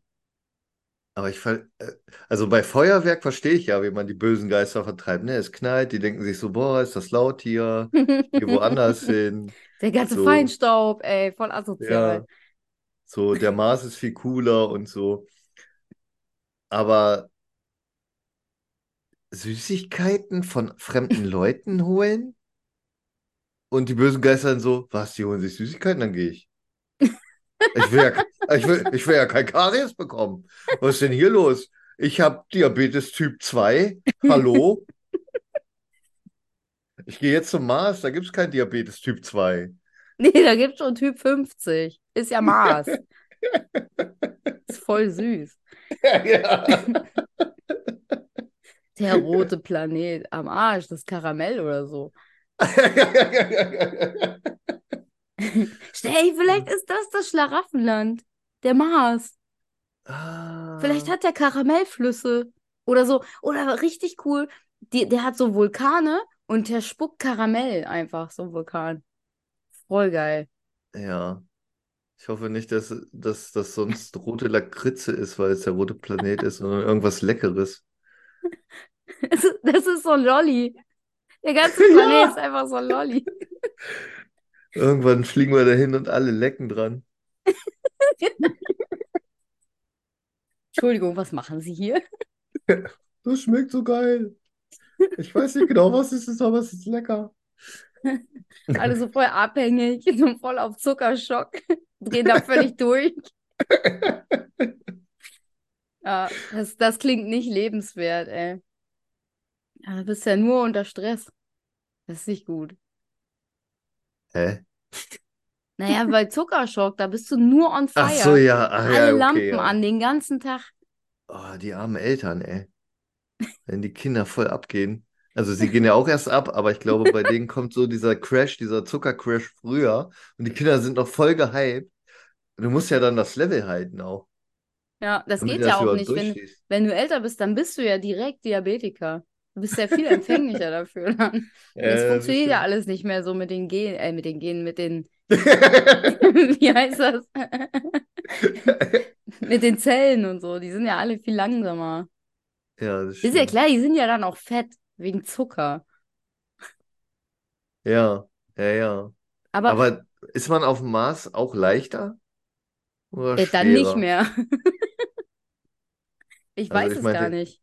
aber ich ver äh, also bei Feuerwerk verstehe ich ja, wie man die bösen Geister vertreibt. Ne, es knallt, die denken sich so, boah, ist das laut hier? (laughs) Gehe woanders (laughs) hin. Der ganze So, Feinstaub, ey, voll asozial. ja, so der Mars ist viel cooler und so. Aber Süßigkeiten von fremden Leuten holen und die bösen Geister dann so, was, die holen sich Süßigkeiten, dann gehe ich. Ich will ja, ich will, ich will ja kein Karies bekommen. Was ist denn hier los? ich habe Diabetes Typ 2. Hallo? Ich gehe jetzt zum Mars, da gibt es kein Diabetes Typ 2. Nee, da gibt es schon Typ 50. Ist ja Mars. (laughs) Ist voll süß. Ja. (laughs) Der rote Planet am Arsch, das Karamell oder so. (laughs) Stell, vielleicht ist das das Schlaraffenland. Der Mars. Vielleicht Ah, hat der Karamellflüsse oder so. Oder richtig cool, die, der hat so Vulkane und der spuckt Karamell einfach, so ein Vulkan. Voll geil. ja. Ich hoffe nicht, dass, dass das sonst rote Lakritze ist, weil es der rote Planet ist, sondern irgendwas Leckeres. (laughs) Das ist, das ist so ein Lolli. Der ganze (laughs) Planet ist einfach so ein Lolli. (laughs) Irgendwann fliegen wir dahin und alle lecken dran. Entschuldigung, was machen Sie hier? Das schmeckt so geil. Ich weiß nicht genau, was es ist, aber es ist lecker. Alle so voll abhängig, so voll auf Zuckerschock, drehen da völlig durch. (laughs) Ja, das, das klingt nicht lebenswert, ey. Ja, du bist ja nur unter Stress. Das ist nicht gut. Hä? (laughs) Naja, bei Zuckerschock, da bist du nur on Ach fire. so, ja, ach Alle ja, okay, Lampen ja. an, den ganzen Tag. Oh, die armen Eltern, ey. Wenn die Kinder voll abgehen. Also sie gehen ja auch erst ab, aber ich glaube, bei denen kommt so dieser Crash, dieser Zuckercrash früher und die Kinder sind noch voll gehypt. Du musst ja dann das Level halten auch, Ja, das geht du ja das auch nicht. Wenn, wenn du älter bist, dann bist du ja direkt Diabetiker. Du bist ja viel empfänglicher (laughs) dafür dann. Das Ja, das funktioniert ja alles nicht mehr so mit den Gen, äh, mit den Genen, mit den, (laughs) (laughs) wie heißt das? Mit den Zellen und so. Die sind ja alle viel langsamer. Ja, das Ist ja klar, die sind ja dann auch fett, wegen Zucker. Ja, ja, ja. Aber Aber ist man auf dem Mars auch leichter oder äh, dann nicht schwerer? mehr. (laughs) Ich Also weiß ich es gar meinte, nicht.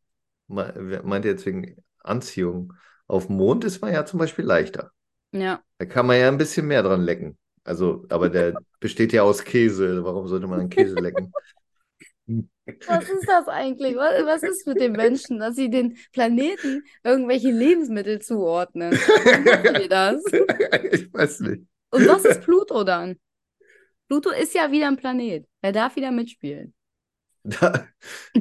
me- wer meinte jetzt wegen Anziehung. Auf dem Mond ist man ja zum Beispiel leichter. Ja. Da kann man ja ein bisschen mehr dran lecken. Also, aber der (laughs) besteht ja aus Käse. Warum sollte man an Käse lecken? (laughs) Was ist das eigentlich? Was, was ist mit den Menschen, dass sie den Planeten irgendwelche Lebensmittel zuordnen? Die das? (laughs) Ich weiß nicht. Und was ist Pluto dann? Pluto ist ja wieder ein Planet. Er darf wieder mitspielen. Da,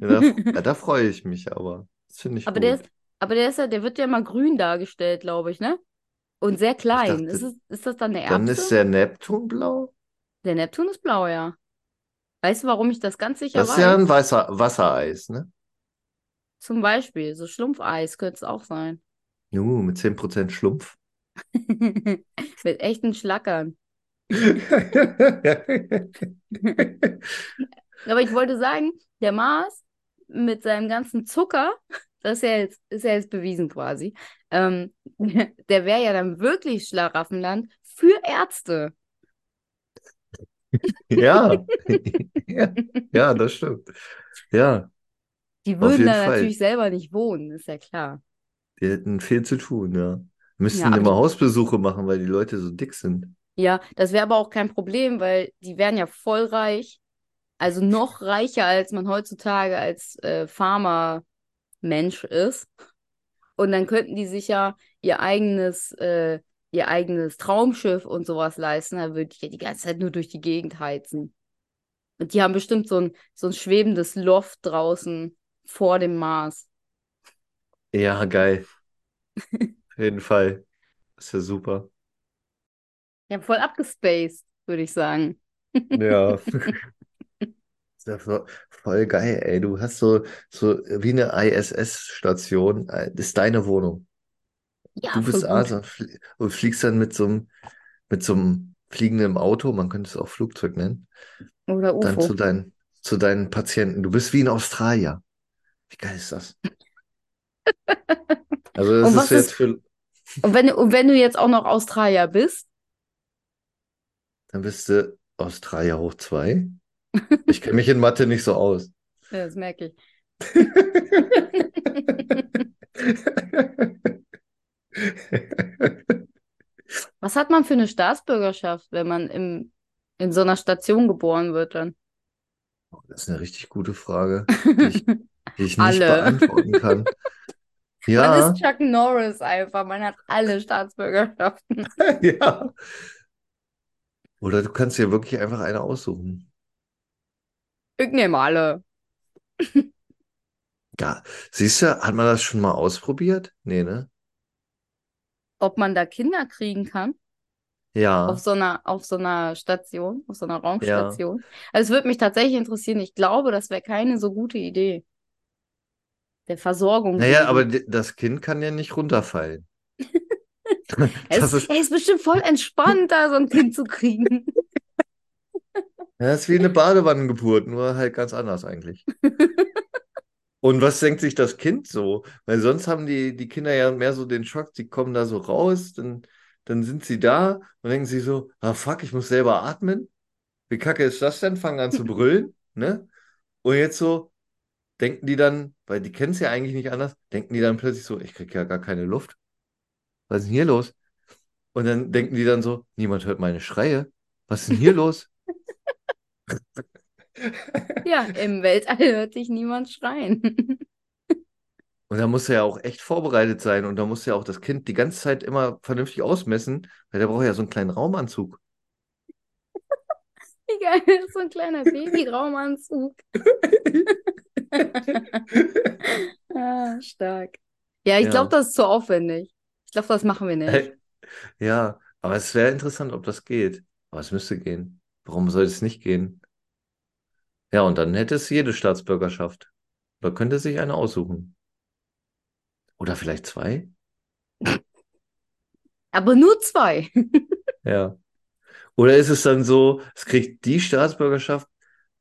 da, da freue ich mich aber. Das finde ich Aber der gut. ist, aber der ist ja, der wird ja immer grün dargestellt, glaube ich, ne? Und sehr klein. Ist dachte, es, ist das dann eine dann ist Erbse? der Neptun blau. Der Neptun ist blau, ja. Weißt du, warum ich das ganz sicher Das ist ja ein weiß? Wasser, Wassereis, ne? Zum Beispiel, so Schlumpfeis könnte es auch sein. Nu, mit 10% Schlumpf. (laughs) Mit echten Schlackern. (laughs) Aber ich wollte sagen, der Mars mit seinem ganzen Zucker, das ist ja jetzt, ist ja jetzt bewiesen quasi, ähm, (laughs) der wäre ja dann wirklich Schlaraffenland für Ärzte. Ja. (laughs) Ja, ja, das stimmt. Ja, Die würden da natürlich selber nicht wohnen, ist ja klar. Die hätten viel zu tun, ja. Ja, Müssten aber immer Hausbesuche machen, weil die Leute so dick sind. ja, das wäre aber auch kein Problem, weil die wären ja voll reich. Also noch reicher, als man heutzutage als äh, Farmer-Mensch ist. Und dann könnten die sich ja ihr eigenes, äh, ihr eigenes Traumschiff und sowas leisten. Da würde ich ja die ganze Zeit nur durch die Gegend heizen. Und die haben bestimmt so ein, so ein schwebendes Loft draußen vor dem Mars. Ja, geil. (laughs) Auf jeden Fall. ist ja super. Haben voll abgespaced, würde ich sagen. Ja. (laughs) Ist ja vo- voll geil, ey. Du hast so, so wie eine ISS-Station. äh, Das ist deine Wohnung. Ja, Du bist. Asa und flie- und fliegst dann mit so einem, mit so einem fliegenden Auto, man könnte es auch Flugzeug nennen, Oder dann zu UFO. deinen, zu deinen Patienten. Du bist wie in Australien. Wie geil ist das? (laughs) Also das Und ist jetzt ist, für, und wenn, du- und wenn du jetzt auch noch Australier bist, dann bist du Australier hoch zwei. Ich kenne mich in Mathe nicht so aus. ja, das merke ich. (laughs) (laughs) Was hat man für eine Staatsbürgerschaft, wenn man im, in so einer Station geboren wird dann? Das ist eine richtig gute Frage, die ich die ich (laughs) nicht beantworten kann. (laughs) Man Ja, ist Chuck Norris einfach. Man hat alle Staatsbürgerschaften. (laughs) ja. Oder du kannst dir wirklich einfach eine aussuchen. Ich nehme alle. Ja, siehst du, hat man das schon mal ausprobiert? Nee, ne? Ob man da Kinder kriegen kann? Auf Ja, so einer, auf so einer Station, auf so einer ja. Raumstation. Also es würde mich tatsächlich interessieren. Ich glaube, das wäre keine so gute Idee. Der Versorgung Naja, aber das Kind kann ja nicht runterfallen. Er (laughs) Das ist, er ist bestimmt voll entspannt, da so ein Kind zu kriegen. das ist wie eine Badewannengeburt, nur halt ganz anders eigentlich. (laughs) Und was denkt sich das Kind so? Weil sonst haben die, die Kinder ja mehr so den Schock, die kommen da so raus, dann, dann sind sie da und denken sie so, ah fuck, ich muss selber atmen. Wie kacke ist das denn? Fangen an zu (laughs) brüllen, ne? Und jetzt so denken die dann, weil die kennen es ja eigentlich nicht anders, denken die dann plötzlich so, ich krieg ja gar keine Luft. Was ist denn hier los? Und dann denken die dann so, niemand hört meine Schreie. Was ist denn hier los? (laughs) Ja, im Weltall hört dich niemand schreien. Und da muss er ja auch echt vorbereitet sein und da muss ja auch das Kind die ganze Zeit immer vernünftig ausmessen, weil der braucht ja so einen kleinen Raumanzug. (laughs) Wie geil ist so ein kleiner Babyraumanzug. (laughs) Ah, stark. Ja, ich glaube, Ja. das ist zu aufwendig. Ich glaube, das machen wir nicht. (laughs) Ja, aber es wäre interessant, ob das geht. Aber es müsste gehen. Warum soll es nicht gehen? Ja, und dann hätte es jede Staatsbürgerschaft. Oder könnte sich eine aussuchen. Oder vielleicht zwei? Aber nur zwei. (laughs) Ja. Oder ist es dann so, es kriegt die Staatsbürgerschaft,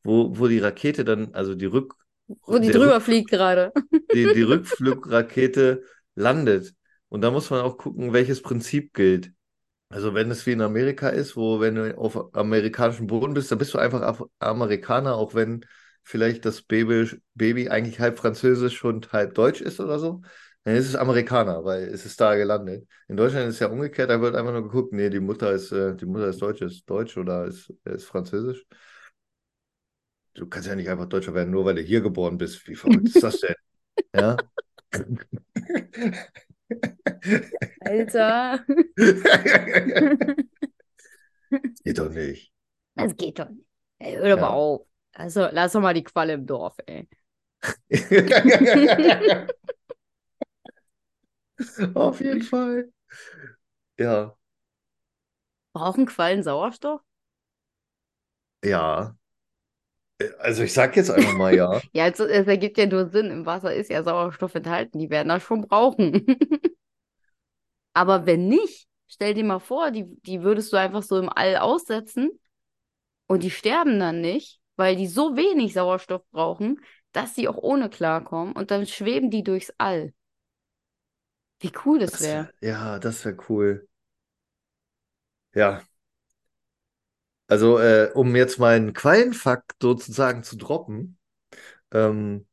wo, wo die Rakete dann, also die Rück, Wo die drüber Rück, fliegt gerade. die, die (laughs) Rückflugrakete landet. Und da muss man auch gucken, welches Prinzip gilt. Also wenn es wie in Amerika ist, wo wenn du auf amerikanischem Boden bist, dann bist du einfach Amerikaner, auch wenn vielleicht das Baby, Baby eigentlich halb französisch und halb deutsch ist oder so. Dann ist es Amerikaner, weil es ist da gelandet. In Deutschland ist es ja umgekehrt, da wird einfach nur geguckt, nee, die Mutter ist, äh, die Mutter ist deutsch, ist deutsch oder ist, ist französisch. Du kannst ja nicht einfach Deutscher werden, nur weil du hier geboren bist. Wie verrückt ist das denn? Ja. (laughs) Alter. (laughs) Geht doch nicht. Das geht doch nicht. Ey, hör doch mal Ja. auf. Also, lass doch mal die Qualle im Dorf, ey. (laughs) Auf jeden Fall. Ja, Brauchen Quallen Sauerstoff? ja. Also ich sag jetzt einfach mal ja. (laughs) Ja, es, es ergibt ja nur Sinn. Im Wasser ist ja Sauerstoff enthalten. Die werden das schon brauchen. (laughs) Aber wenn nicht, stell dir mal vor, die, die würdest du einfach so im All aussetzen und die sterben dann nicht, weil die so wenig Sauerstoff brauchen, dass sie auch ohne klarkommen und dann schweben die durchs All. Wie cool das wäre. wär, ja, das wäre cool. Ja. Also, äh, um jetzt mal einen Quallenfakt sozusagen zu droppen. Ähm,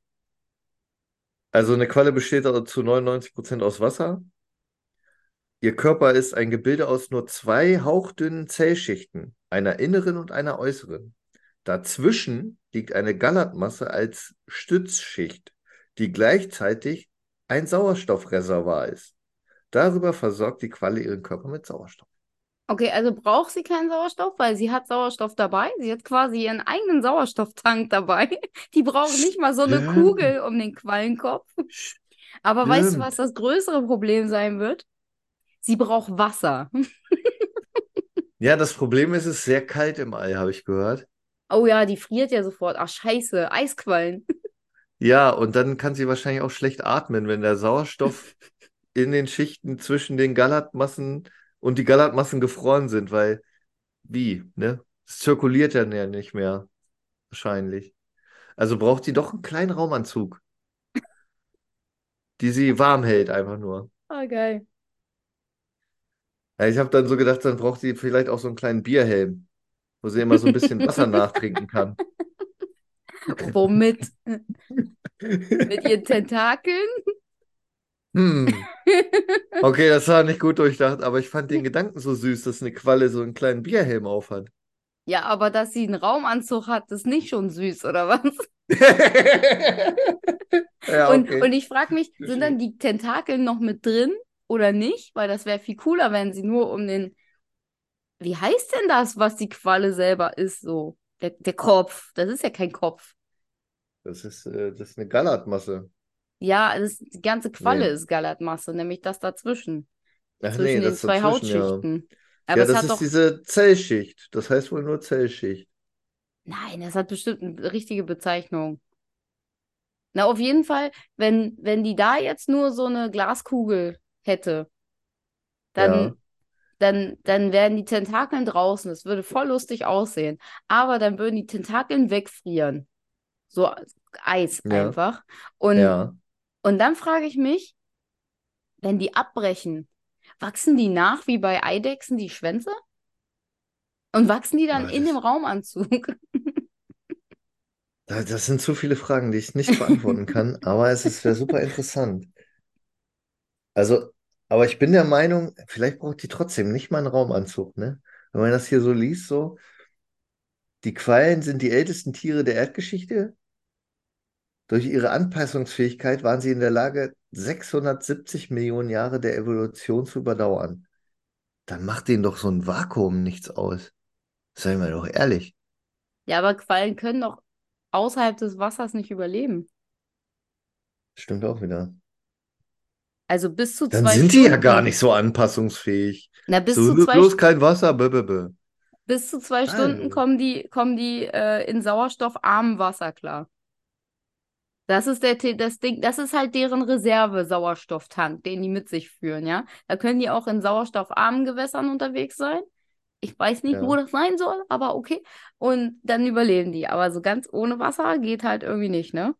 also eine Qualle besteht zu 99% aus Wasser. Ihr Körper ist ein Gebilde aus nur zwei hauchdünnen Zellschichten, einer inneren und einer äußeren. Dazwischen liegt eine Gallertmasse als Stützschicht, die gleichzeitig ein Sauerstoffreservoir ist. Darüber versorgt die Qualle ihren Körper mit Sauerstoff. Okay, also braucht sie keinen Sauerstoff, weil sie hat Sauerstoff dabei. Sie hat quasi ihren eigenen Sauerstofftank dabei. (laughs) Die braucht nicht mal so eine Stimmt. Kugel um den Quallenkopf. Aber weißt du, was das größere Problem sein wird? Sie braucht Wasser. (laughs) Ja, das Problem ist, es ist sehr kalt im All, habe ich gehört. Oh ja, die friert ja sofort. Ach, scheiße, Eisquallen. (laughs) Ja, und dann kann sie wahrscheinlich auch schlecht atmen, wenn der Sauerstoff in den Schichten zwischen den Gallertmassen und die Gallertmassen gefroren sind, weil wie, ne? Es zirkuliert dann ja nicht mehr, wahrscheinlich. Also braucht sie doch einen kleinen Raumanzug, die sie warm hält, einfach nur. Ah, geil. Ja, ich habe dann so gedacht, dann braucht sie vielleicht auch so einen kleinen Bierhelm, wo sie immer so ein bisschen Wasser (laughs) nachtrinken kann. Womit? Mit ihren Tentakeln? Hm. (laughs) Okay, das war nicht gut durchdacht, aber ich fand den Gedanken so süß, dass eine Qualle so einen kleinen Bierhelm aufhat. Ja, aber dass sie einen Raumanzug hat, ist nicht schon süß, oder was? (laughs) (laughs) Ja, Und, okay. und ich frage mich, sind dann die Tentakel noch mit drin oder nicht? Weil das wäre viel cooler, wenn sie nur um den. Wie heißt denn das, was die Qualle selber ist, so? Der, der Kopf. Das ist ja kein Kopf. Das ist, äh, das ist eine Gallertmasse. Ja, das, die ganze Qualle Nee. ist Gallertmasse, nämlich das dazwischen. Ach zwischen nee, den das zwei dazwischen, ja. Hautschichten. Aber Ja, das hat ist doch. diese Zellschicht. Das heißt wohl nur Zellschicht. Nein, das hat bestimmt eine richtige Bezeichnung. Na, auf jeden Fall, wenn, wenn die da jetzt nur so eine Glaskugel hätte, dann, Ja. dann, dann wären die Tentakeln draußen. Das würde voll lustig aussehen. Aber dann würden die Tentakeln wegfrieren. So Eis Ja. einfach. Und, Ja. Und dann frage ich mich, wenn die abbrechen, wachsen die nach wie bei Eidechsen die Schwänze? Und wachsen die dann Ah, in dem Raumanzug? (laughs) Da- Das sind zu viele Fragen, die ich nicht beantworten kann, aber es ist wäre super interessant. Also, aber ich bin der Meinung, vielleicht braucht die trotzdem nicht mal einen Raumanzug, ne? Wenn man das hier so liest, so, die Quallen sind die ältesten Tiere der Erdgeschichte. Durch ihre Anpassungsfähigkeit waren sie in der Lage, 670 Millionen Jahre der Evolution zu überdauern. Dann macht denen doch so ein Vakuum nichts aus. Seien wir doch ehrlich. Ja, aber Quallen können doch außerhalb des Wassers nicht überleben. Stimmt auch wieder. Also bis zu Dann zwei sind die ja Stunden. gar nicht so anpassungsfähig. Na, bis So, zu zwei, bloß kein Wasser, bö, bö, bö. bis zu zwei Stunden Also. kommen die, kommen die äh, in sauerstoffarmem Wasser klar. Das ist der, das Ding, das ist halt deren Reserve-Sauerstofftank, den die mit sich führen, ja. Da können die auch in sauerstoffarmen Gewässern unterwegs sein. Ich weiß nicht, Ja. wo das sein soll, aber okay. Und dann überleben die. Aber so ganz ohne Wasser geht halt irgendwie nicht, ne?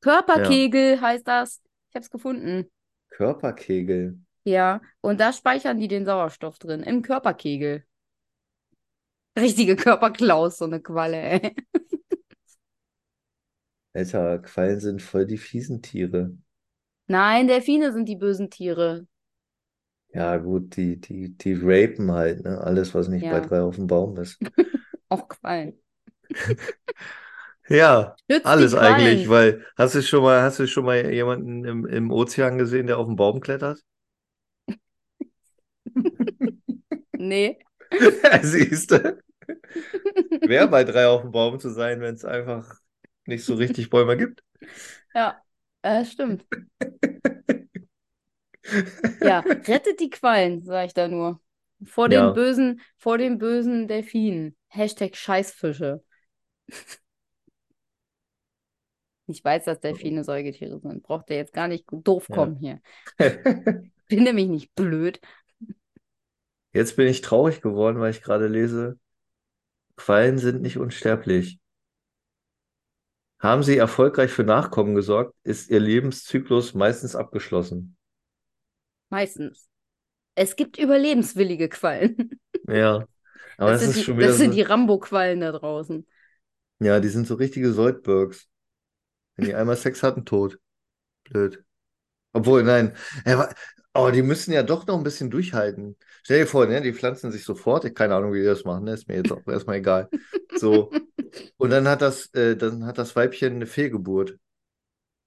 Körperkegel heißt das. Ich hab's gefunden. Körperkegel. Ja, und da speichern die den Sauerstoff drin, im Körperkegel. Richtige Körperklaus, so eine Qualle, ey. (laughs) Alter, Quallen sind voll die fiesen Tiere. Nein, Delfine sind die bösen Tiere. Ja, gut, die, die, die rapen halt, ne? Alles, was nicht bei Ja. drei auf dem Baum ist. (laughs) Auch Quallen. (laughs) Ja, Schützt die alles Quallen. eigentlich, weil hast du schon mal, hast du schon mal jemanden im, im Ozean gesehen, der auf den Baum klettert? (laughs) Nee. Siehst du? Wäre bei drei auf dem Baum zu sein, wenn es einfach nicht so richtig Bäume gibt. Ja, äh, stimmt. Ja, rettet die Quallen, sag ich da nur. Vor den Ja. bösen, vor den bösen Delfinen. Hashtag Scheißfische. (laughs) Ich weiß, dass Delfine Säugetiere sind. Braucht ihr jetzt gar nicht doof Ja. kommen hier. (laughs) Bin nämlich nicht blöd. Jetzt bin ich traurig geworden, weil ich gerade lese, Quallen sind nicht unsterblich. Haben sie erfolgreich für Nachkommen gesorgt, ist ihr Lebenszyklus meistens abgeschlossen. Meistens. Es gibt überlebenswillige Quallen. (laughs) Ja, aber Das das sind ist die, schon wieder das sind so, die Rambo-Quallen da draußen. ja, die sind so richtige Soldbergs. Wenn die einmal Sex hatten, tot. Blöd. Obwohl, nein, aber die müssen ja doch noch ein bisschen durchhalten. Stell dir vor, ne, die pflanzen sich sofort, ich keine Ahnung, wie die das machen, ne, ist mir jetzt auch (laughs) erstmal egal. So. Und dann hat das, äh, dann hat das Weibchen eine Fehlgeburt.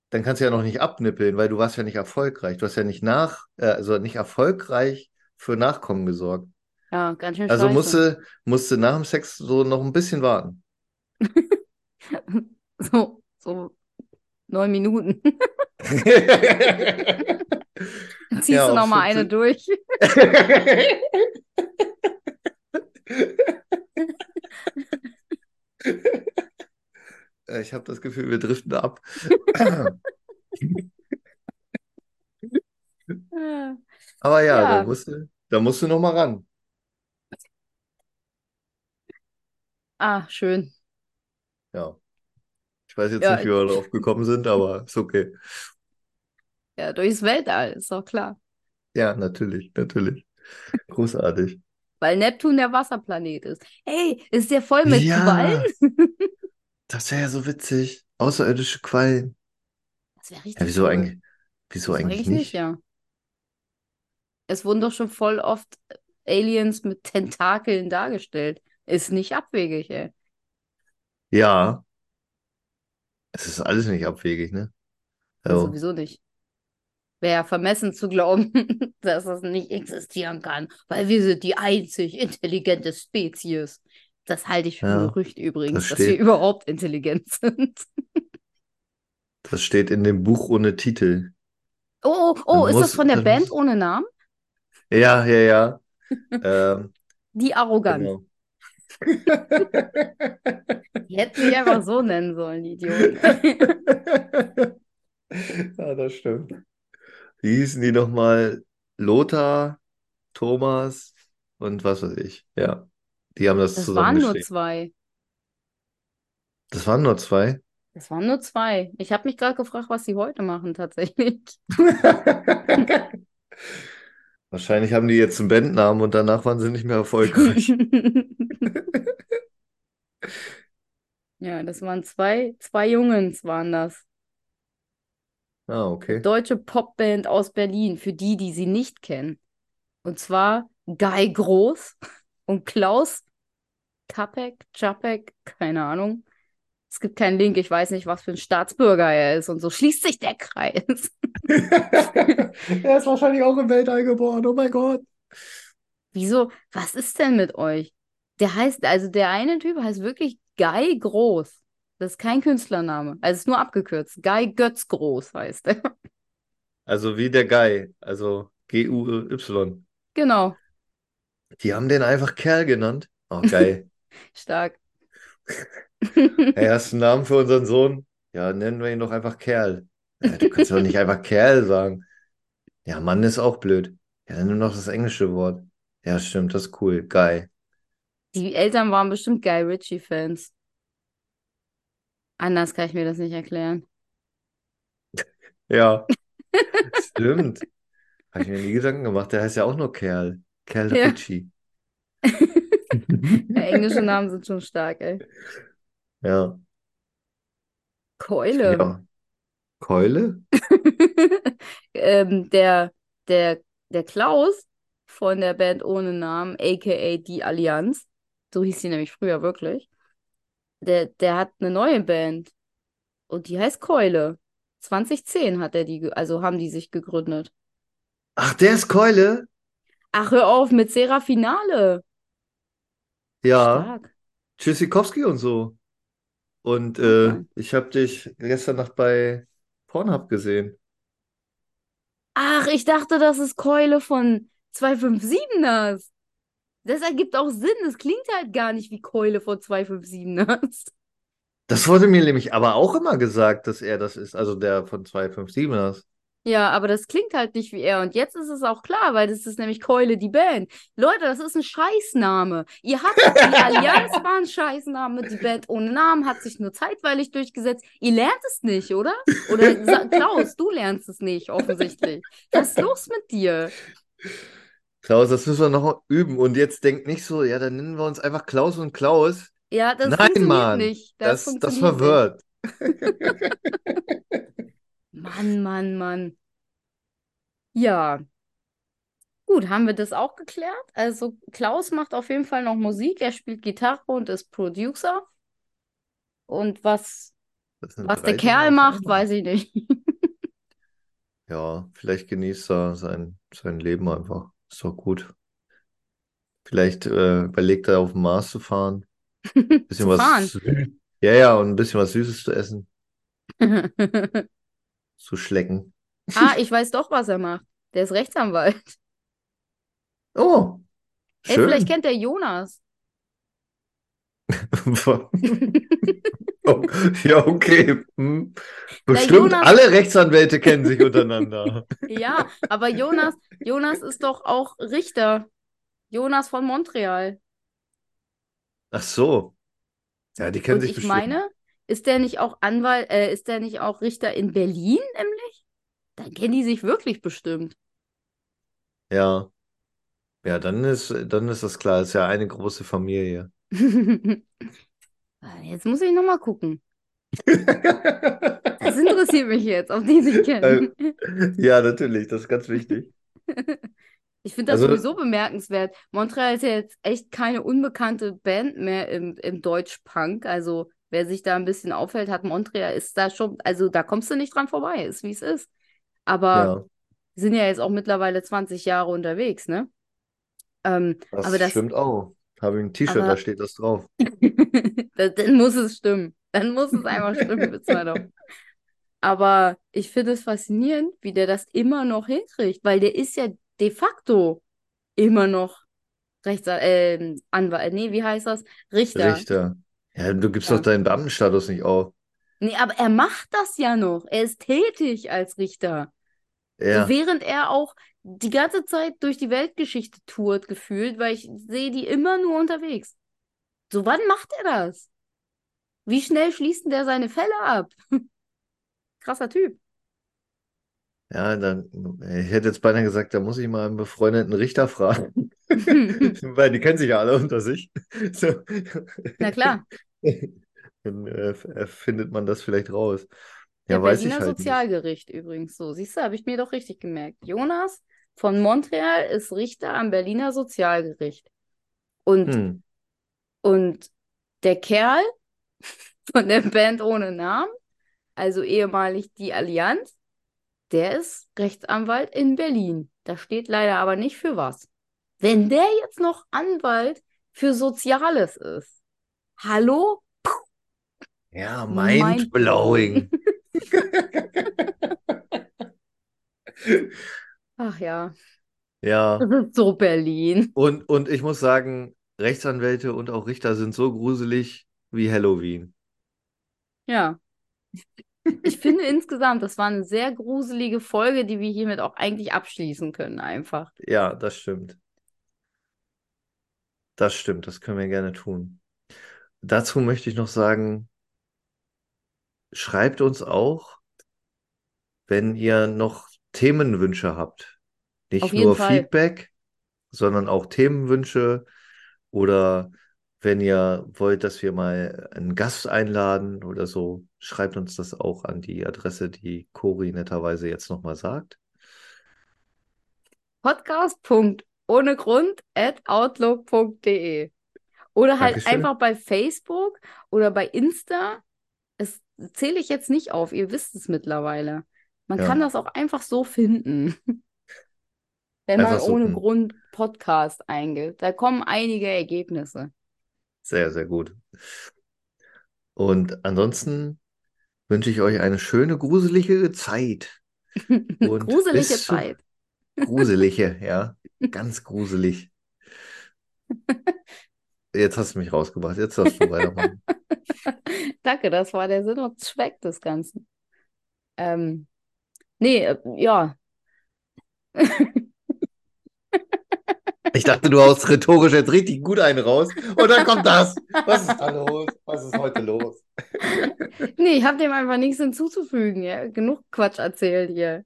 Dann kannst du ja noch nicht abnippeln, weil du warst ja nicht erfolgreich. Du hast ja nicht nach, äh, also nicht erfolgreich für Nachkommen gesorgt. Ja, ganz schön Also scheiße. musste, musste nach dem Sex so noch ein bisschen warten. (laughs) So, so neun Minuten. (laughs) Ziehst Ja, du auf noch mal eine 15 durch? Ich habe das Gefühl, wir driften ab. Aber ja, da Ja, musst du, da musst du noch mal ran. ah, schön. Ja. Ich weiß jetzt Ja, nicht, wie wir darauf gekommen sind, aber ist okay. Ja, durchs Weltall, ist doch klar. Ja, natürlich, natürlich. Großartig. Weil Neptun der Wasserplanet ist. Hey, ist der voll mit Quallen? Ja, (laughs) das wäre ja so witzig. Außerirdische Quallen. Das wäre Ja, richtig wieso cool. eigentlich, wieso Wieso eigentlich nicht, nicht? ja. Es wurden doch schon voll oft Aliens mit Tentakeln dargestellt. Ist nicht abwegig, ey. Ja, es ist alles nicht abwegig, ne? Ja, So. sowieso nicht. Wäre vermessen zu glauben, (laughs) dass das nicht existieren kann, weil wir sind die einzig intelligente Spezies. Das halte ich für ein Ja, Gerücht übrigens, das dass wir überhaupt intelligent (laughs) sind. Das steht in dem Buch ohne Titel. Oh, oh, oh, ist das muss, von der dann Band muss, ohne Namen? ja, ja, ja. (laughs) Ähm, Die arrogant. genau. Die hätten sich einfach so nennen sollen, die Idioten. Ja, das stimmt. Wie hießen die nochmal? Lothar, Thomas und was weiß ich. Ja, die haben das Das waren nur zwei. Das waren nur zwei. Das waren nur zwei. Ich habe mich gerade gefragt, was sie heute machen, tatsächlich. (laughs) Wahrscheinlich haben die jetzt einen Bandnamen und danach waren sie nicht mehr erfolgreich. (laughs) Ja, das waren zwei, zwei Jungens waren das. Ah, okay. Deutsche Popband aus Berlin, für die, die sie nicht kennen. Und zwar Guy Groß (laughs) und Klaus Kapek, Czapek, keine Ahnung. Es gibt keinen Link, ich weiß nicht, was für ein Staatsbürger er ist. Und so schließt sich der Kreis. (laughs) (laughs) Er ist wahrscheinlich auch im Weltall geboren. Oh mein Gott. Wieso? Was ist denn mit euch? Der heißt, also der eine Typ heißt wirklich Guy Groß. Das ist kein Künstlername. Also es ist nur abgekürzt. Guy Götz Groß heißt er. (laughs) Also wie der Guy, also G-U-Y. Genau, Die haben den einfach Kerl genannt. Oh, geil. (laughs) stark. (laughs) Hey, hast du einen Namen für unseren Sohn? Ja, nennen wir ihn doch einfach Kerl. Ja, du kannst doch nicht einfach Kerl sagen. Ja, Mann ist auch blöd. Ja, dann nimm doch das englische Wort. Ja, stimmt, das ist cool. Guy. Die Eltern waren bestimmt Guy Ritchie-Fans. Anders kann ich mir das nicht erklären. Ja, (laughs) stimmt. Habe ich mir nie Gedanken gemacht. Der heißt ja auch nur Kerl. Kerl Ja. Ritchie. (laughs) Ja, englische Namen sind schon stark, ey. Ja. Keule. Ja. Keule? (laughs) ähm, der, der, der Klaus von der Band ohne Namen, aka Die Allianz, so hieß sie nämlich früher wirklich, der, der hat eine neue Band und die heißt Keule. 2010 hat er die, also haben die sich gegründet. Ach, der ist Keule? Ach, hör auf mit Serafinale. Ja. Stark. Tschüssikowski und so. Und äh, sein. ich habe dich gestern Nacht bei Pornhub gesehen. Ach, ich dachte, das ist Keule von 257ers. Das ergibt auch Sinn. Das klingt halt gar nicht wie Keule von 257ers. Das wurde mir nämlich aber auch immer gesagt, dass er das ist, also der von 257ers. Ja, aber das klingt halt nicht wie er. Und jetzt ist es auch klar, weil das ist nämlich Keule, die Band. Leute, das ist ein Scheißname. Ihr habt (laughs) die Allianz war ein Scheißname, die Band ohne Namen hat sich nur zeitweilig durchgesetzt. Ihr lernt es nicht, oder? Oder Klaus, du lernst es nicht, offensichtlich. Was ist los mit dir? Klaus, das müssen wir noch üben. Und jetzt denkt nicht so, ja, dann nennen wir uns einfach Klaus und Klaus. Ja, das Nein, funktioniert Mann, nicht. Das, Das, das verwirrt. (laughs) Mann, Mann, Mann. Ja, gut, haben wir das auch geklärt? Also Klaus macht auf jeden Fall noch Musik. Er spielt Gitarre und ist Producer. Und was, was der Kerl macht, weiß ich nicht. (laughs) Ja, vielleicht genießt er sein, sein Leben einfach. Ist doch gut. Vielleicht äh, überlegt er auf den Mars zu fahren. (laughs) Bisschen Zu was fahren. Sü- Ja, ja, und ein bisschen was Süßes zu essen, (laughs) zu schlecken. Ah, (laughs) ich weiß doch, was er macht. Der ist Rechtsanwalt. Oh, Ey, vielleicht schön. kennt er Jonas. (laughs) Ja, okay. Hm. Bestimmt Jonas, alle Rechtsanwälte kennen sich untereinander. (laughs) ja, aber Jonas, Jonas ist doch auch Richter. Jonas von Montreal. Ach so. Ja, die kennen Und sich ich bestimmt. meine, ist der nicht auch Anwalt, äh, ist der nicht auch Richter in Berlin, nämlich? Dann kennen die sich wirklich bestimmt. Ja. Ja, dann ist, dann ist das klar. Ist ja eine große Familie. (laughs) Jetzt muss ich nochmal gucken. Das interessiert mich jetzt, ob die sich kennen. Ja, natürlich, das ist ganz wichtig. (laughs) Ich finde das Also, sowieso bemerkenswert. Montreal ist ja jetzt echt keine unbekannte Band mehr im, im Deutsch-Punk. Also, wer sich da ein bisschen aufhält, hat Montreal ist da schon, also da kommst du nicht dran vorbei, ist wie es ist. Aber ja, sind ja jetzt auch mittlerweile 20 Jahre unterwegs, ne? Ähm, das aber das, stimmt auch. Habe ich ein T-Shirt, da steht das drauf. (laughs) dann, muss es stimmen. Dann muss es einfach stimmen, doch. Aber ich finde es faszinierend, wie der das immer noch hinkriegt, weil der ist ja de facto immer noch Rechtsanwalt, äh, Anwalt, nee, wie heißt das? Richter. Richter. Ja, du gibst doch Ja. deinen Beamtenstatus nicht auf. Nee, aber er macht das ja noch. Er ist tätig als Richter. So Ja, während er auch die ganze Zeit durch die Weltgeschichte tourt, gefühlt, weil ich sehe die immer nur unterwegs. So, wann macht er das? Wie schnell schließt denn der seine Fälle ab? (laughs) Krasser Typ. ja, dann, ich hätte jetzt beinahe gesagt, da muss ich mal einen befreundeten Richter fragen. (laughs) Weil die kennen sich ja alle unter sich. So. Na klar. (laughs) Dann äh, f- findet man das vielleicht raus. Ja, Ja, weiß ich Berliner halt nicht. Sozialgericht übrigens so. Siehst du, habe ich mir doch richtig gemerkt. Jonas von Montreal ist Richter am Berliner Sozialgericht. Und, Hm. und der Kerl (laughs) von der Band ohne Namen, also ehemalig die Allianz, der ist Rechtsanwalt in Berlin. Da steht leider aber nicht für was. Wenn der jetzt noch Anwalt für Soziales ist, hallo? Ja, Mindblowing. mind-blowing. (laughs) (laughs) Ach ja, Ja, das ist so Berlin. und, und ich muss sagen, Rechtsanwälte und auch Richter sind so gruselig wie Halloween. Ja. Ich finde insgesamt, das war eine sehr gruselige Folge, die wir hiermit auch eigentlich abschließen können, einfach. Ja, das stimmt. Das stimmt, das können wir gerne tun. Dazu möchte ich noch sagen, schreibt uns auch, wenn ihr noch Themenwünsche habt. Nicht nur Fall. Feedback, sondern auch Themenwünsche oder wenn ihr wollt, dass wir mal einen Gast einladen oder so, schreibt uns das auch an die Adresse, die Cori netterweise jetzt nochmal sagt. Podcast.ohnegrund at outlook.de Oder halt Dankeschön. einfach bei Facebook oder bei Insta. Das zähle ich jetzt nicht auf, ihr wisst es mittlerweile. Man Ja. kann das auch einfach so finden. (laughs) Wenn man Einfach ohne suchen. Grund Podcast eingibt. Da kommen einige Ergebnisse. Sehr, sehr gut. Und ansonsten wünsche ich euch eine schöne, gruselige Zeit. (laughs) Und Gruselige Zeit. Gruselige, (laughs) ja. Ganz gruselig. Jetzt hast du mich rausgebracht. Jetzt darfst du weitermachen. Danke, das war der Sinn und Zweck des Ganzen. Ähm, nee, äh, ja. Ich dachte, du haust rhetorisch jetzt richtig gut einen raus. Und dann kommt das. Was ist da los? Was ist heute los? Nee, ich habe dem einfach nichts hinzuzufügen. Ja. Genug Quatsch erzählt hier.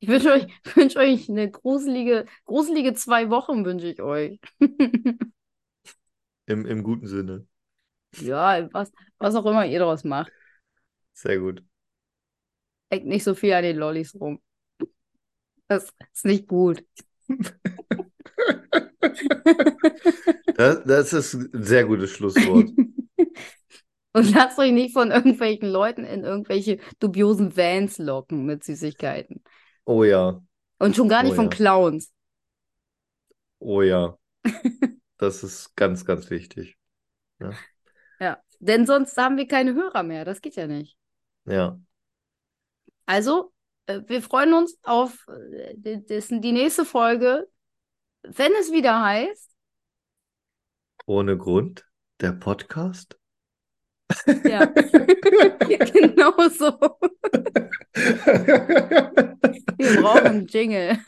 Ich wünsche euch, (laughs) wünsch euch eine gruselige, gruselige zwei Wochen, wünsche ich euch. (laughs) Im, im guten Sinne. Ja, was, was auch immer ihr daraus macht. Sehr gut. Eckt nicht so viel an den Lollis rum. Das ist nicht gut. Das, das ist ein sehr gutes Schlusswort. (laughs) Und lasst euch nicht von irgendwelchen Leuten in irgendwelche dubiosen Vans locken mit Süßigkeiten. Oh ja. Und schon gar nicht Oh von ja. Clowns. Oh ja. (laughs) Das ist ganz, ganz wichtig. Ja, denn sonst haben wir keine Hörer mehr. Das geht ja nicht. Ja. Also, äh, wir freuen uns auf äh, die, nächste Folge, wenn es wieder heißt, Ohne Grund. Der Podcast. ja, (laughs) genau so. Wir brauchen einen Jingle. (laughs)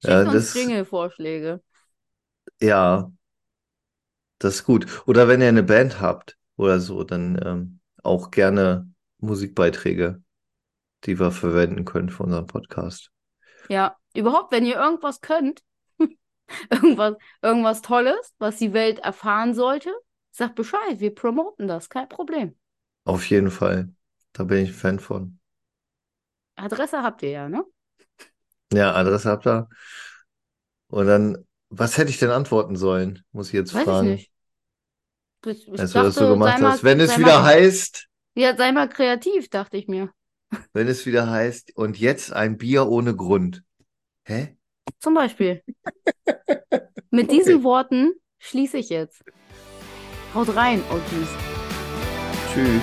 Schickt Ja, uns das- Jingle-Vorschläge. Ja, das ist gut. Oder wenn ihr eine Band habt oder so, dann ähm, auch gerne Musikbeiträge, die wir verwenden können für unseren Podcast. Ja, überhaupt, wenn ihr irgendwas könnt, (laughs) irgendwas, irgendwas Tolles, was die Welt erfahren sollte, sagt Bescheid. Wir promoten das, kein Problem. Auf jeden Fall. Da bin ich ein Fan von. Adresse habt ihr ja, ne? Ja, Adresse habt ihr. Und dann, was hätte ich denn antworten sollen? Muss ich jetzt Weiß ich fragen. nicht. Ich, ich Weißt du, was du dachte, gemacht hast? Wenn es wieder heißt, ja, sei mal kreativ, dachte ich mir. wenn es wieder heißt, und jetzt ein Bier ohne Grund. Hä? Zum Beispiel. (laughs) Mit Okay. diesen Worten schließe ich jetzt. Haut rein, OGs. Tschüss.